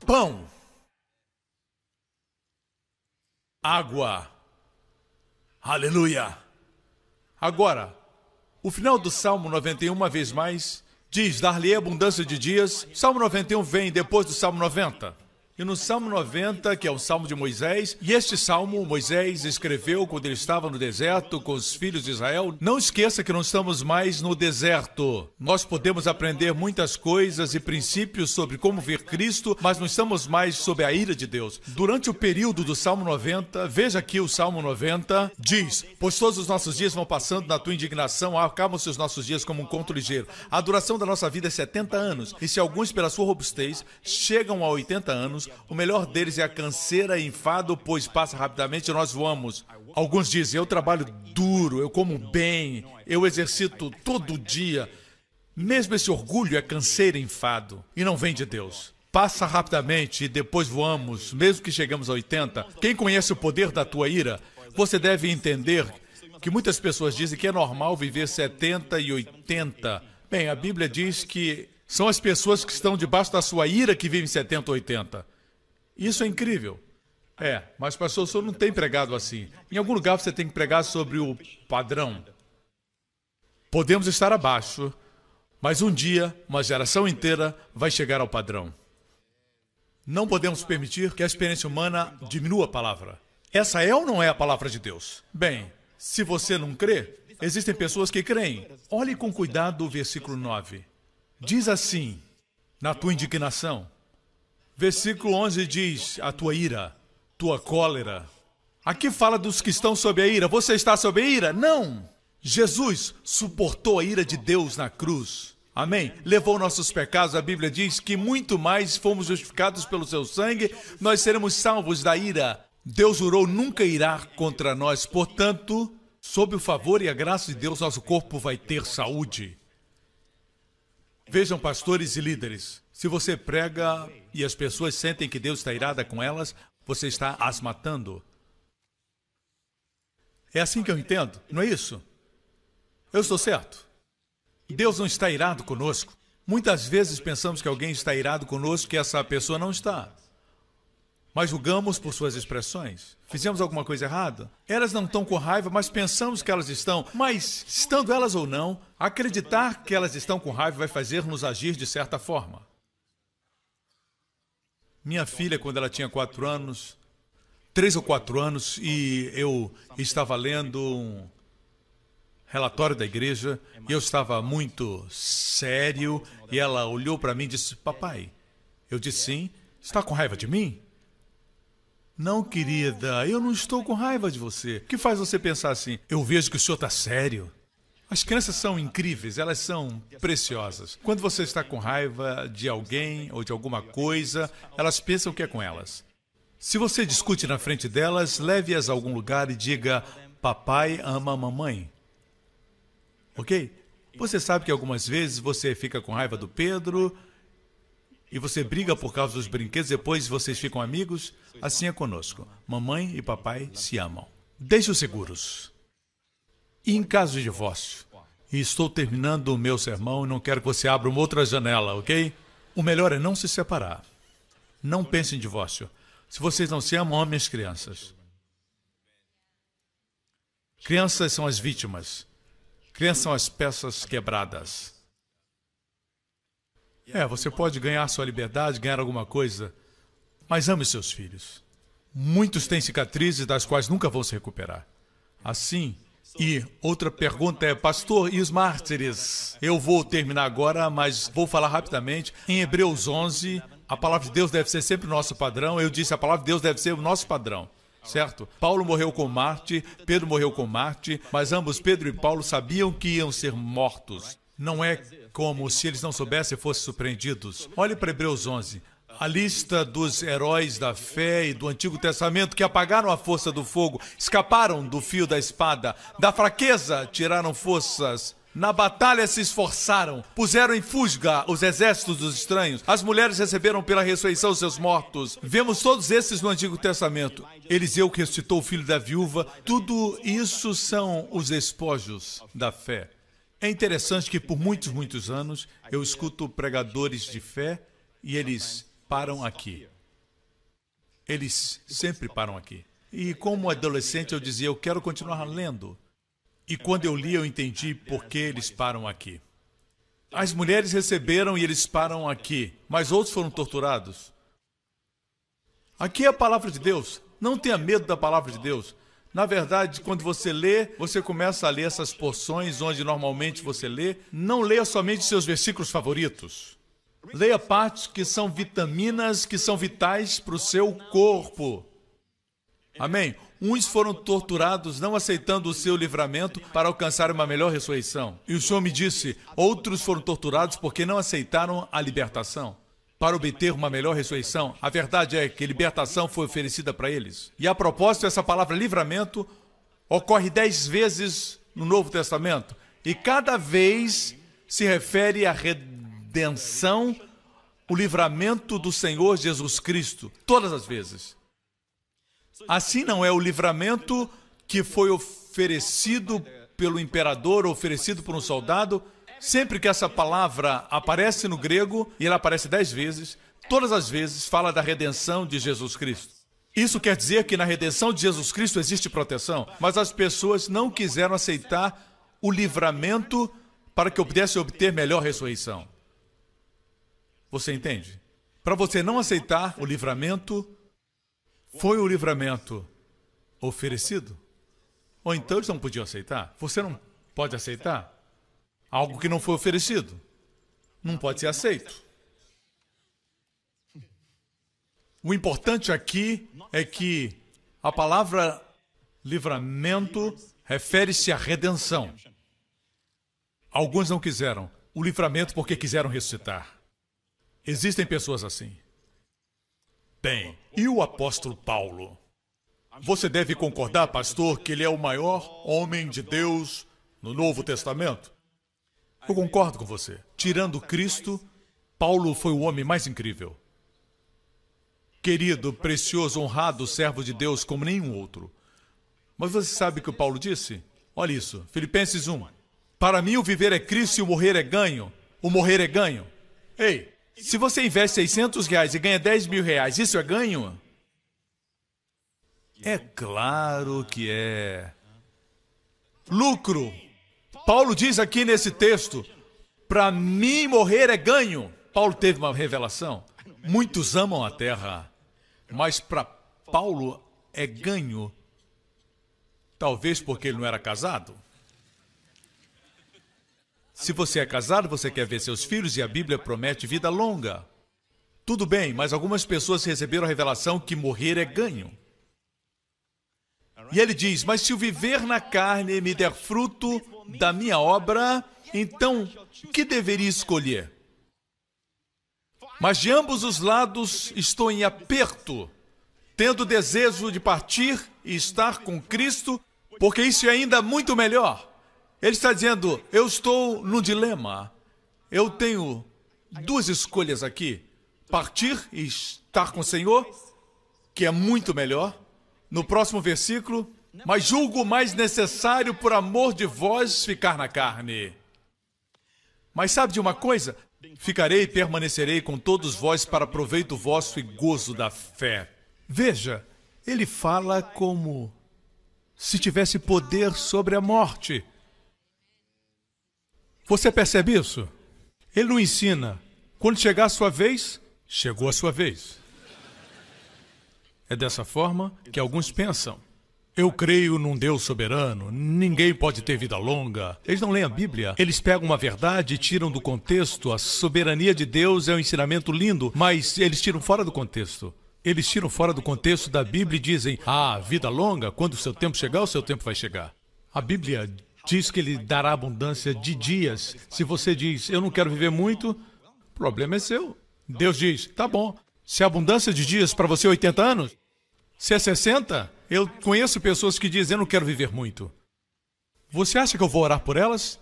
pão, água. Aleluia! Agora, o final do Salmo 91, uma vez mais, diz: Dar-lhe abundância de dias. Salmo 91 vem depois do Salmo 90. E no Salmo 90, que é o Salmo de Moisés, e este salmo Moisés escreveu quando ele estava no deserto com os filhos de Israel. Não esqueça que não estamos mais no deserto. Nós podemos aprender muitas coisas e princípios sobre como ver Cristo, mas não estamos mais sob a ira de Deus. Durante o período do Salmo 90, veja aqui o Salmo 90, diz: Pois todos os nossos dias vão passando na tua indignação, acabam-se os nossos dias como um conto ligeiro. A duração da nossa vida é 70 anos, e se alguns, pela sua robustez, chegam a 80 anos, o melhor deles é a canseira e enfado, pois passa rapidamente e nós voamos. Alguns dizem: eu trabalho duro, eu como bem, eu exercito todo dia. Mesmo esse orgulho é canseira e enfado e não vem de Deus. Passa rapidamente e depois voamos, mesmo que chegamos a 80. Quem conhece o poder da tua ira, você deve entender que muitas pessoas dizem que é normal viver 70 e 80. Bem, a Bíblia diz que são as pessoas que estão debaixo da sua ira que vivem 70 ou 80. Isso é incrível. É, mas pastor, o senhor não tem pregado assim. Em algum lugar você tem que pregar sobre o padrão. Podemos estar abaixo, mas um dia, uma geração inteira vai chegar ao padrão. Não podemos permitir que a experiência humana diminua a palavra. Essa é ou não é a palavra de Deus? Bem, se você não crê, existem pessoas que creem. Olhe com cuidado o versículo 9. Diz assim: Na tua indignação, Versículo 11 diz: A tua ira, tua cólera. Aqui fala dos que estão sob a ira. Você está sob a ira? Não! Jesus suportou a ira de Deus na cruz. Amém? Levou nossos pecados. A Bíblia diz que muito mais fomos justificados pelo seu sangue, nós seremos salvos da ira. Deus jurou nunca irá contra nós. Portanto, sob o favor e a graça de Deus, nosso corpo vai ter saúde. Vejam, pastores e líderes, se você prega e as pessoas sentem que Deus está irada com elas, você está as matando. É assim que eu entendo, não é isso? Eu estou certo. Deus não está irado conosco. Muitas vezes pensamos que alguém está irado conosco e essa pessoa não está. Mas julgamos por suas expressões. Fizemos alguma coisa errada? Elas não estão com raiva, mas pensamos que elas estão. Mas, estando elas ou não, acreditar que elas estão com raiva vai fazer-nos agir de certa forma. Minha filha, quando ela tinha quatro anos, três ou quatro anos, e eu estava lendo um relatório da igreja, e eu estava muito sério, e ela olhou para mim e disse: Papai, eu disse sim, está com raiva de mim? Não, querida, eu não estou com raiva de você. O que faz você pensar assim? Eu vejo que o senhor está sério. As crianças são incríveis, elas são preciosas. Quando você está com raiva de alguém ou de alguma coisa, elas pensam que é com elas. Se você discute na frente delas, leve-as a algum lugar e diga: Papai ama a mamãe. Ok? Você sabe que algumas vezes você fica com raiva do Pedro e você briga por causa dos brinquedos, depois vocês ficam amigos, assim é conosco. Mamãe e papai se amam. Deixe-os seguros. E em caso de divórcio? E estou terminando o meu sermão e não quero que você abra uma outra janela, ok? O melhor é não se separar. Não pense em divórcio. Se vocês não se amam, as crianças. Crianças são as vítimas. Crianças são as peças quebradas. É, você pode ganhar sua liberdade, ganhar alguma coisa, mas ame seus filhos. Muitos têm cicatrizes das quais nunca vão se recuperar. Assim, e outra pergunta é, pastor, e os mártires? Eu vou terminar agora, mas vou falar rapidamente. Em Hebreus 11, a palavra de Deus deve ser sempre o nosso padrão. Eu disse, a palavra de Deus deve ser o nosso padrão. Certo? Paulo morreu com Marte, Pedro morreu com Marte, mas ambos, Pedro e Paulo, sabiam que iam ser mortos. Não é como se eles não soubessem e fossem surpreendidos. Olhe para Hebreus 11 a lista dos heróis da fé e do Antigo Testamento que apagaram a força do fogo, escaparam do fio da espada, da fraqueza tiraram forças. Na batalha se esforçaram, puseram em fusga os exércitos dos estranhos. As mulheres receberam pela ressurreição seus mortos. Vemos todos esses no Antigo Testamento. Eliseu que ressuscitou o filho da viúva. Tudo isso são os espojos da fé. É interessante que por muitos, muitos anos eu escuto pregadores de fé e eles param aqui. Eles sempre param aqui. E como adolescente eu dizia, eu quero continuar lendo. E quando eu li, eu entendi por que eles param aqui. As mulheres receberam e eles param aqui, mas outros foram torturados. Aqui é a palavra de Deus. Não tenha medo da palavra de Deus. Na verdade, quando você lê, você começa a ler essas porções onde normalmente você lê. Não leia somente seus versículos favoritos. Leia partes que são vitaminas que são vitais para o seu corpo. Amém? Uns foram torturados não aceitando o seu livramento para alcançar uma melhor ressurreição. E o Senhor me disse: outros foram torturados porque não aceitaram a libertação para obter uma melhor ressurreição. A verdade é que libertação foi oferecida para eles. E a propósito, essa palavra livramento ocorre dez vezes no Novo Testamento. E cada vez se refere redenção redenção, o livramento do Senhor Jesus Cristo, todas as vezes. Assim não é o livramento que foi oferecido pelo imperador, oferecido por um soldado. Sempre que essa palavra aparece no grego, e ela aparece dez vezes, todas as vezes fala da redenção de Jesus Cristo. Isso quer dizer que na redenção de Jesus Cristo existe proteção, mas as pessoas não quiseram aceitar o livramento para que eu pudesse obter melhor ressurreição. Você entende? Para você não aceitar o livramento, foi o livramento oferecido? Ou então eles não podiam aceitar? Você não pode aceitar algo que não foi oferecido? Não pode ser aceito. O importante aqui é que a palavra livramento refere-se à redenção. Alguns não quiseram o livramento porque quiseram ressuscitar. Existem pessoas assim. Bem, e o apóstolo Paulo? Você deve concordar, pastor, que ele é o maior homem de Deus no Novo Testamento? Eu concordo com você. Tirando Cristo, Paulo foi o homem mais incrível. Querido, precioso, honrado servo de Deus como nenhum outro. Mas você sabe o que o Paulo disse? Olha isso, Filipenses 1. Para mim o viver é Cristo e o morrer é ganho. O morrer é ganho. Ei, se você investe 600 reais e ganha 10 mil reais, isso é ganho? É claro que é. Lucro. Paulo diz aqui nesse texto: para mim morrer é ganho. Paulo teve uma revelação. Muitos amam a terra, mas para Paulo é ganho. Talvez porque ele não era casado. Se você é casado, você quer ver seus filhos e a Bíblia promete vida longa. Tudo bem, mas algumas pessoas receberam a revelação que morrer é ganho. E ele diz: Mas se o viver na carne me der fruto da minha obra, então que deveria escolher? Mas de ambos os lados estou em aperto, tendo desejo de partir e estar com Cristo, porque isso é ainda muito melhor. Ele está dizendo: eu estou num dilema. Eu tenho duas escolhas aqui. partir e estar com o Senhor, que é muito melhor. No próximo versículo, mas julgo mais necessário por amor de vós ficar na carne. Mas sabe de uma coisa? Ficarei e permanecerei com todos vós para proveito vosso e gozo da fé. Veja, ele fala como se tivesse poder sobre a morte. Você percebe isso? Ele não ensina. Quando chegar a sua vez, chegou a sua vez. É dessa forma que alguns pensam. Eu creio num Deus soberano, ninguém pode ter vida longa. Eles não leem a Bíblia, eles pegam uma verdade e tiram do contexto. A soberania de Deus é um ensinamento lindo, mas eles tiram fora do contexto. Eles tiram fora do contexto da Bíblia e dizem: Ah, vida longa, quando o seu tempo chegar, o seu tempo vai chegar. A Bíblia diz que ele dará abundância de dias. Se você diz, eu não quero viver muito, o problema é seu. Deus diz, tá bom. Se a abundância de dias para você é 80 anos, se é 60, eu conheço pessoas que dizem: Eu não quero viver muito. Você acha que eu vou orar por elas?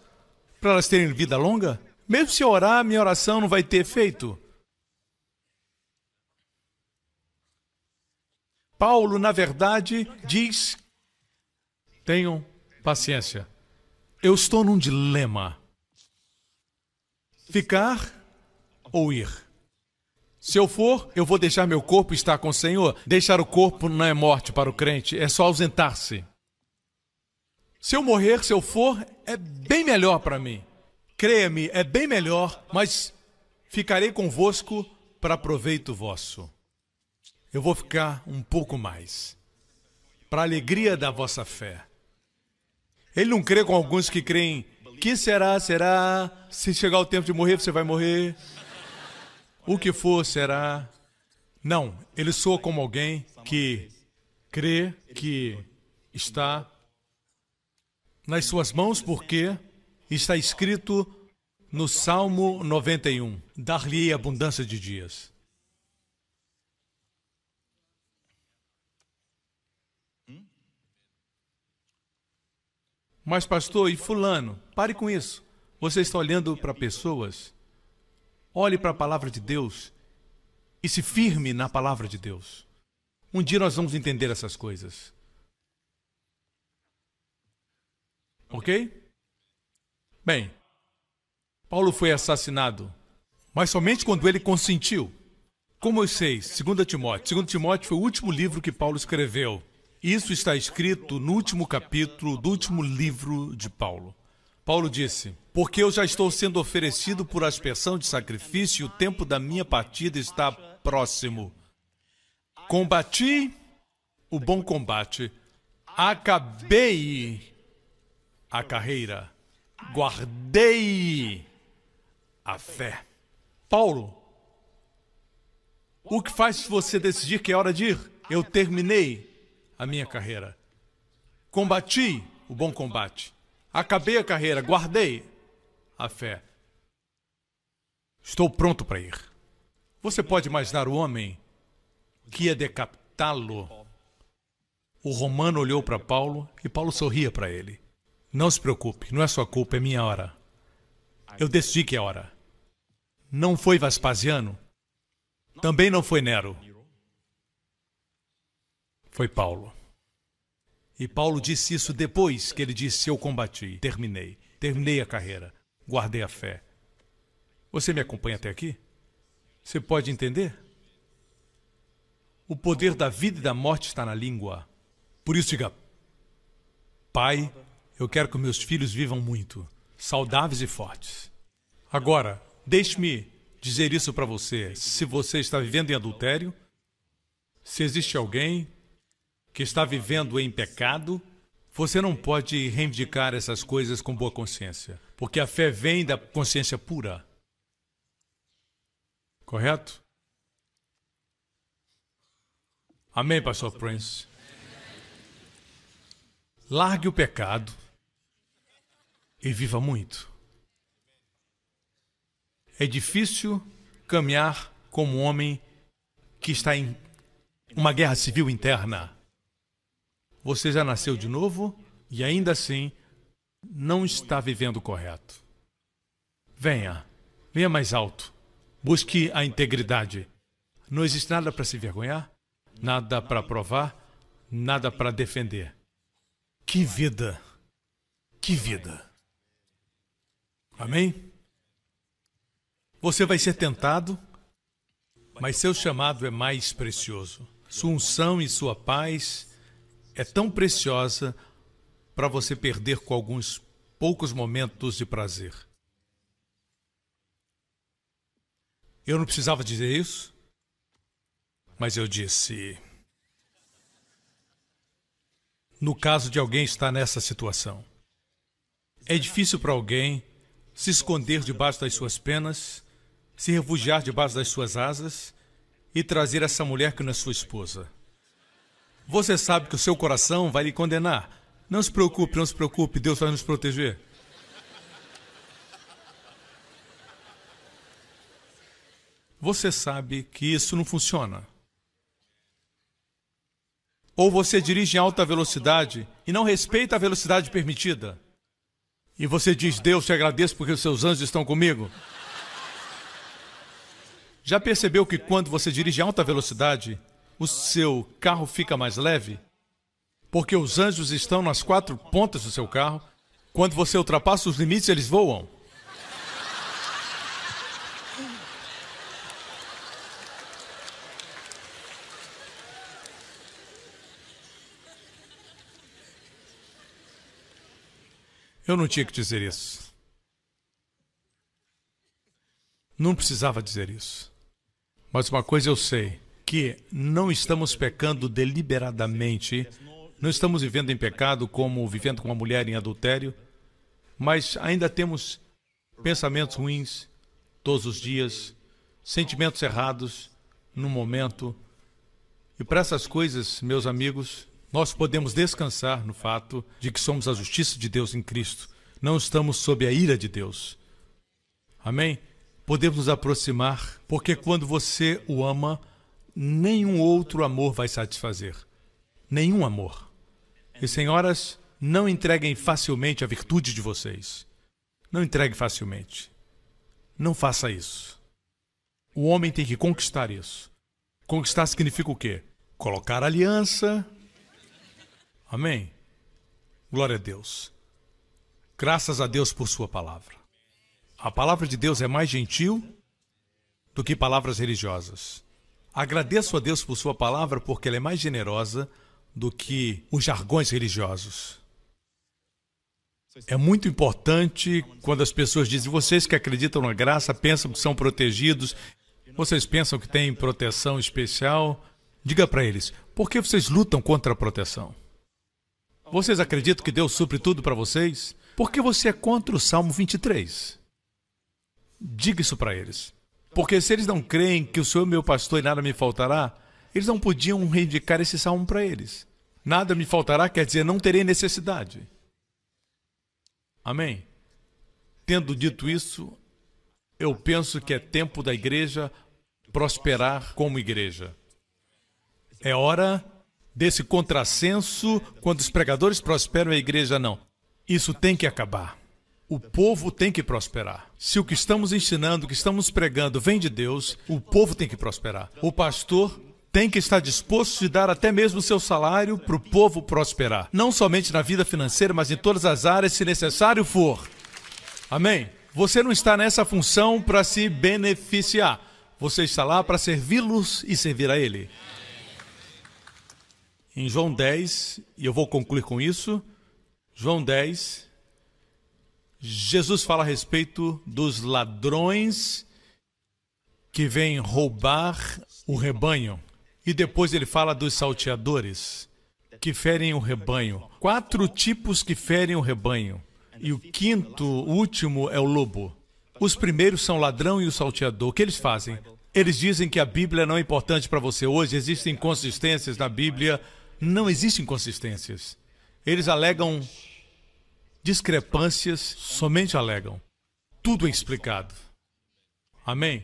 Para elas terem vida longa? Mesmo se eu orar, minha oração não vai ter efeito. Paulo, na verdade, diz: Tenham paciência. Eu estou num dilema. Ficar ou ir? Se eu for, eu vou deixar meu corpo estar com o Senhor. Deixar o corpo não é morte para o crente, é só ausentar-se. Se eu morrer, se eu for, é bem melhor para mim. Creia-me, é bem melhor, mas ficarei convosco para proveito vosso. Eu vou ficar um pouco mais, para alegria da vossa fé. Ele não crê com alguns que creem, que será, será, se chegar o tempo de morrer, você vai morrer. O que for será. Não, ele soa como alguém que crê que está nas suas mãos, porque está escrito no Salmo 91: Dar-lhe abundância de dias. Mas, pastor, e Fulano? Pare com isso. Você está olhando para pessoas Olhe para a palavra de Deus e se firme na palavra de Deus. Um dia nós vamos entender essas coisas. Ok? Bem, Paulo foi assassinado, mas somente quando ele consentiu. Como eu sei, 2 Timóteo. 2 Timóteo foi o último livro que Paulo escreveu. Isso está escrito no último capítulo do último livro de Paulo. Paulo disse: Porque eu já estou sendo oferecido por aspersão de sacrifício o tempo da minha partida está próximo. Combati o bom combate, acabei a carreira, guardei a fé. Paulo, o que faz você decidir que é hora de ir? Eu terminei a minha carreira. Combati o bom combate. Acabei a carreira, guardei a fé. Estou pronto para ir. Você pode imaginar o homem que ia decapitá-lo? O romano olhou para Paulo e Paulo sorria para ele. Não se preocupe, não é sua culpa, é minha hora. Eu decidi que é hora. Não foi Vespasiano. Também não foi Nero. Foi Paulo. E Paulo disse isso depois que ele disse: Eu combati, terminei, terminei a carreira, guardei a fé. Você me acompanha até aqui? Você pode entender? O poder da vida e da morte está na língua. Por isso, diga: Pai, eu quero que meus filhos vivam muito, saudáveis e fortes. Agora, deixe-me dizer isso para você. Se você está vivendo em adultério, se existe alguém que está vivendo em pecado, você não pode reivindicar essas coisas com boa consciência, porque a fé vem da consciência pura. Correto? Amém, Pastor Prince? Largue o pecado e viva muito. É difícil caminhar como um homem que está em uma guerra civil interna. Você já nasceu de novo e ainda assim não está vivendo correto. Venha, venha mais alto. Busque a integridade. Não existe nada para se envergonhar, nada para provar, nada para defender. Que vida! Que vida! Amém? Você vai ser tentado, mas seu chamado é mais precioso. Sua unção e sua paz é tão preciosa para você perder com alguns poucos momentos de prazer. Eu não precisava dizer isso, mas eu disse. No caso de alguém estar nessa situação, é difícil para alguém se esconder debaixo das suas penas, se refugiar debaixo das suas asas e trazer essa mulher que não é sua esposa. Você sabe que o seu coração vai lhe condenar. Não se preocupe, não se preocupe, Deus vai nos proteger. Você sabe que isso não funciona. Ou você dirige em alta velocidade e não respeita a velocidade permitida. E você diz: Deus, te agradeço porque os seus anjos estão comigo. Já percebeu que quando você dirige em alta velocidade, o seu carro fica mais leve? Porque os anjos estão nas quatro pontas do seu carro. Quando você ultrapassa os limites, eles voam. Eu não tinha que dizer isso. Não precisava dizer isso. Mas uma coisa eu sei: que não estamos pecando deliberadamente, não estamos vivendo em pecado como vivendo com uma mulher em adultério, mas ainda temos pensamentos ruins todos os dias, sentimentos errados no momento. E para essas coisas, meus amigos, nós podemos descansar no fato de que somos a justiça de Deus em Cristo. Não estamos sob a ira de Deus. Amém? Podemos nos aproximar, porque quando você o ama, nenhum outro amor vai satisfazer. Nenhum amor. E senhoras, não entreguem facilmente a virtude de vocês. Não entregue facilmente. Não faça isso. O homem tem que conquistar isso. Conquistar significa o quê? Colocar aliança, Amém? Glória a Deus. Graças a Deus por Sua palavra. A palavra de Deus é mais gentil do que palavras religiosas. Agradeço a Deus por Sua palavra porque ela é mais generosa do que os jargões religiosos. É muito importante quando as pessoas dizem: vocês que acreditam na graça pensam que são protegidos, vocês pensam que têm proteção especial. Diga para eles: por que vocês lutam contra a proteção? Vocês acreditam que Deus supre tudo para vocês? Por que você é contra o Salmo 23? Diga isso para eles. Porque se eles não creem que o Senhor é meu pastor e nada me faltará, eles não podiam reivindicar esse salmo para eles. Nada me faltará quer dizer não terei necessidade. Amém? Tendo dito isso, eu penso que é tempo da igreja prosperar como igreja. É hora desse contrassenso quando os pregadores prosperam e a igreja não. Isso tem que acabar. O povo tem que prosperar. Se o que estamos ensinando, o que estamos pregando vem de Deus, o povo tem que prosperar. O pastor tem que estar disposto a dar até mesmo seu salário para o povo prosperar. Não somente na vida financeira, mas em todas as áreas, se necessário for. Amém? Você não está nessa função para se beneficiar. Você está lá para servi-los e servir a Ele. Em João 10, e eu vou concluir com isso, João 10, Jesus fala a respeito dos ladrões que vêm roubar o rebanho. E depois ele fala dos salteadores que ferem o rebanho. Quatro tipos que ferem o rebanho. E o quinto, o último, é o lobo. Os primeiros são o ladrão e o salteador. O que eles fazem? Eles dizem que a Bíblia não é importante para você hoje, existem inconsistências na Bíblia não existem inconsistências. Eles alegam discrepâncias, somente alegam. Tudo é explicado. Amém?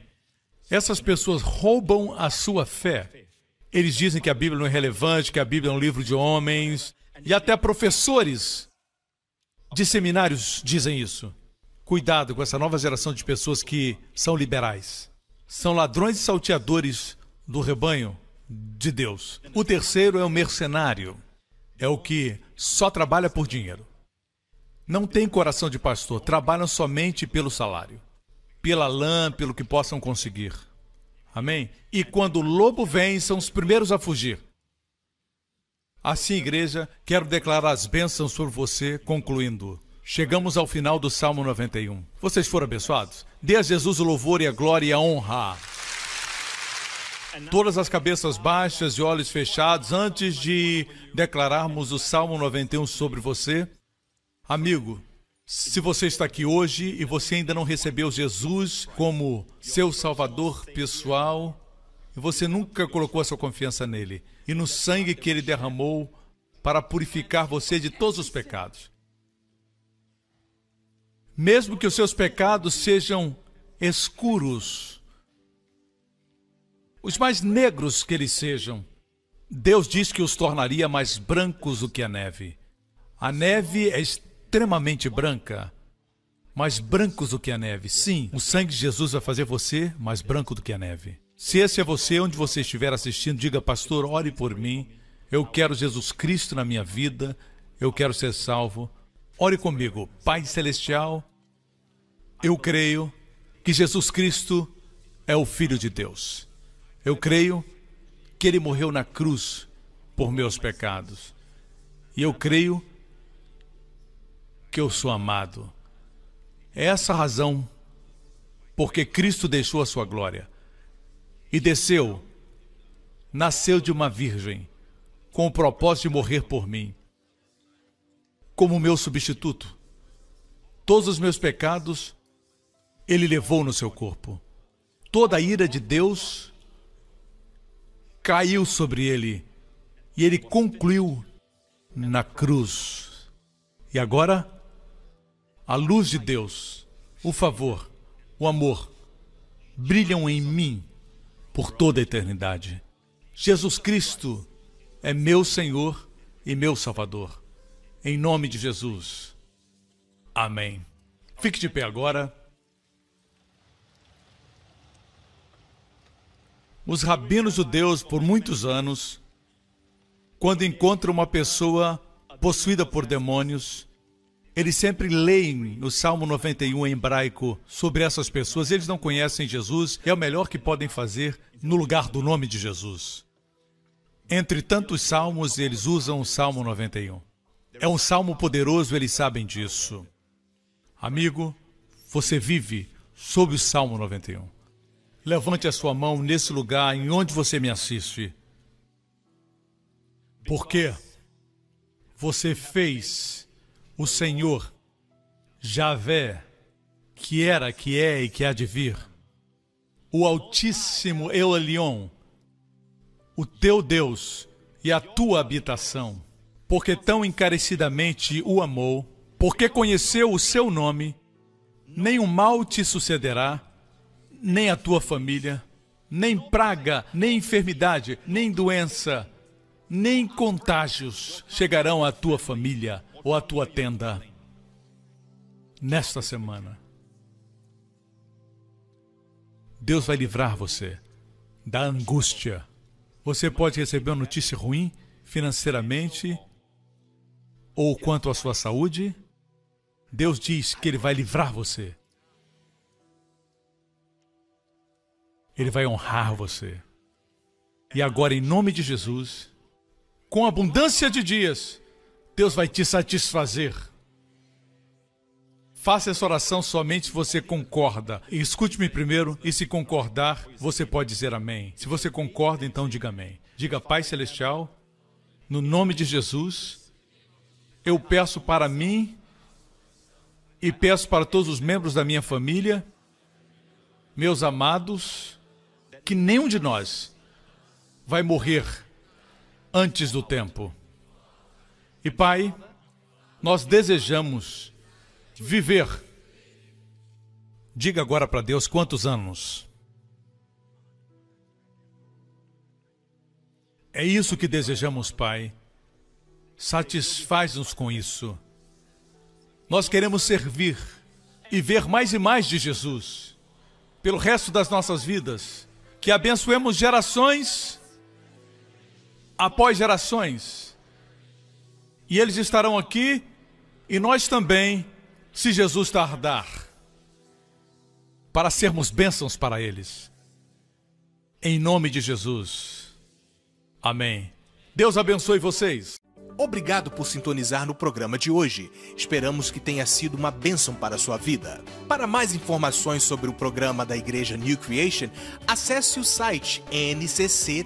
Essas pessoas roubam a sua fé. Eles dizem que a Bíblia não é relevante, que a Bíblia é um livro de homens, e até professores de seminários dizem isso. Cuidado com essa nova geração de pessoas que são liberais. São ladrões e salteadores do rebanho de Deus. O terceiro é o mercenário. É o que só trabalha por dinheiro. Não tem coração de pastor, trabalham somente pelo salário, pela lã, pelo que possam conseguir. Amém? E quando o lobo vem, são os primeiros a fugir. Assim, igreja, quero declarar as bênçãos sobre você, concluindo. Chegamos ao final do Salmo 91. Vocês foram abençoados? Dê a Jesus o louvor e a glória e a honra. Todas as cabeças baixas e olhos fechados, antes de declararmos o Salmo 91 sobre você. Amigo, se você está aqui hoje e você ainda não recebeu Jesus como seu Salvador pessoal, e você nunca colocou a sua confiança nele e no sangue que ele derramou para purificar você de todos os pecados. Mesmo que os seus pecados sejam escuros, os mais negros que eles sejam, Deus diz que os tornaria mais brancos do que a neve. A neve é branca, mais brancos do que a neve. Sim, o sangue de Jesus vai fazer você mais branco do que a neve. Se esse é você, onde você estiver assistindo, diga, pastor, ore por mim. Eu quero Jesus Cristo na minha vida. Eu quero ser salvo. Ore comigo. Pai Celestial, eu creio que Jesus Cristo é o Filho de Deus. Eu creio que ele morreu na cruz por meus pecados. E eu creio que eu sou amado. É essa a razão porque Cristo deixou a sua glória e desceu, nasceu de uma virgem, com o propósito de morrer por mim, como meu substituto. Todos os meus pecados ele levou no seu corpo. Toda a ira de Deus caiu sobre ele e ele concluiu na cruz. E agora, a luz de Deus, o favor, o amor brilham em mim por toda a eternidade. Jesus Cristo é meu Senhor e meu Salvador. Em nome de Jesus. Amém. Fique de pé agora. Os rabinos judeus, por muitos anos, quando encontram uma pessoa possuída por demônios, eles sempre leem o Salmo 91 em hebraico sobre essas pessoas. Eles não conhecem Jesus, é o melhor que podem fazer no lugar do nome de Jesus. Entre tantos salmos, eles usam o Salmo 91. É um salmo poderoso, eles sabem disso. Amigo, você vive sob o Salmo 91. Levante a sua mão nesse lugar em onde você me assiste. Porque você fez o Senhor, Javé, que era, que é e que há de vir, o Altíssimo Elion, o teu Deus e a tua habitação, porque tão encarecidamente o amou, porque conheceu o seu nome, nenhum mal te sucederá nem a tua família, nem praga, nem enfermidade, nem doença, nem contágios chegarão à tua família ou à tua tenda nesta semana. Deus vai livrar você da angústia. Você pode receber uma notícia ruim financeiramente ou quanto à sua saúde. Deus diz que Ele vai livrar você. Ele vai honrar você. E agora, em nome de Jesus, com abundância de dias, Deus vai te satisfazer. Faça essa oração somente se você concorda. Escute-me primeiro e se concordar, você pode dizer amém. Se você concorda, então diga amém. Diga Pai Celestial, no nome de Jesus, eu peço para mim e peço para todos os membros da minha família, meus amados, que nenhum de nós vai morrer antes do tempo. E Pai, nós desejamos viver. Diga agora para Deus quantos anos. É isso que desejamos, Pai. Satisfaz-nos com isso. Nós queremos servir e ver mais e mais de Jesus pelo resto das nossas vidas que abençoemos gerações após gerações. E eles estarão aqui e nós também, se Jesus tardar, para sermos bênçãos para eles. Em nome de Jesus. Amém. Deus abençoe vocês. Obrigado por sintonizar no programa de hoje. Esperamos que tenha sido uma bênção para a sua vida. Para mais informações sobre o programa da Igreja New Creation, acesse o site ncctv.org.sg.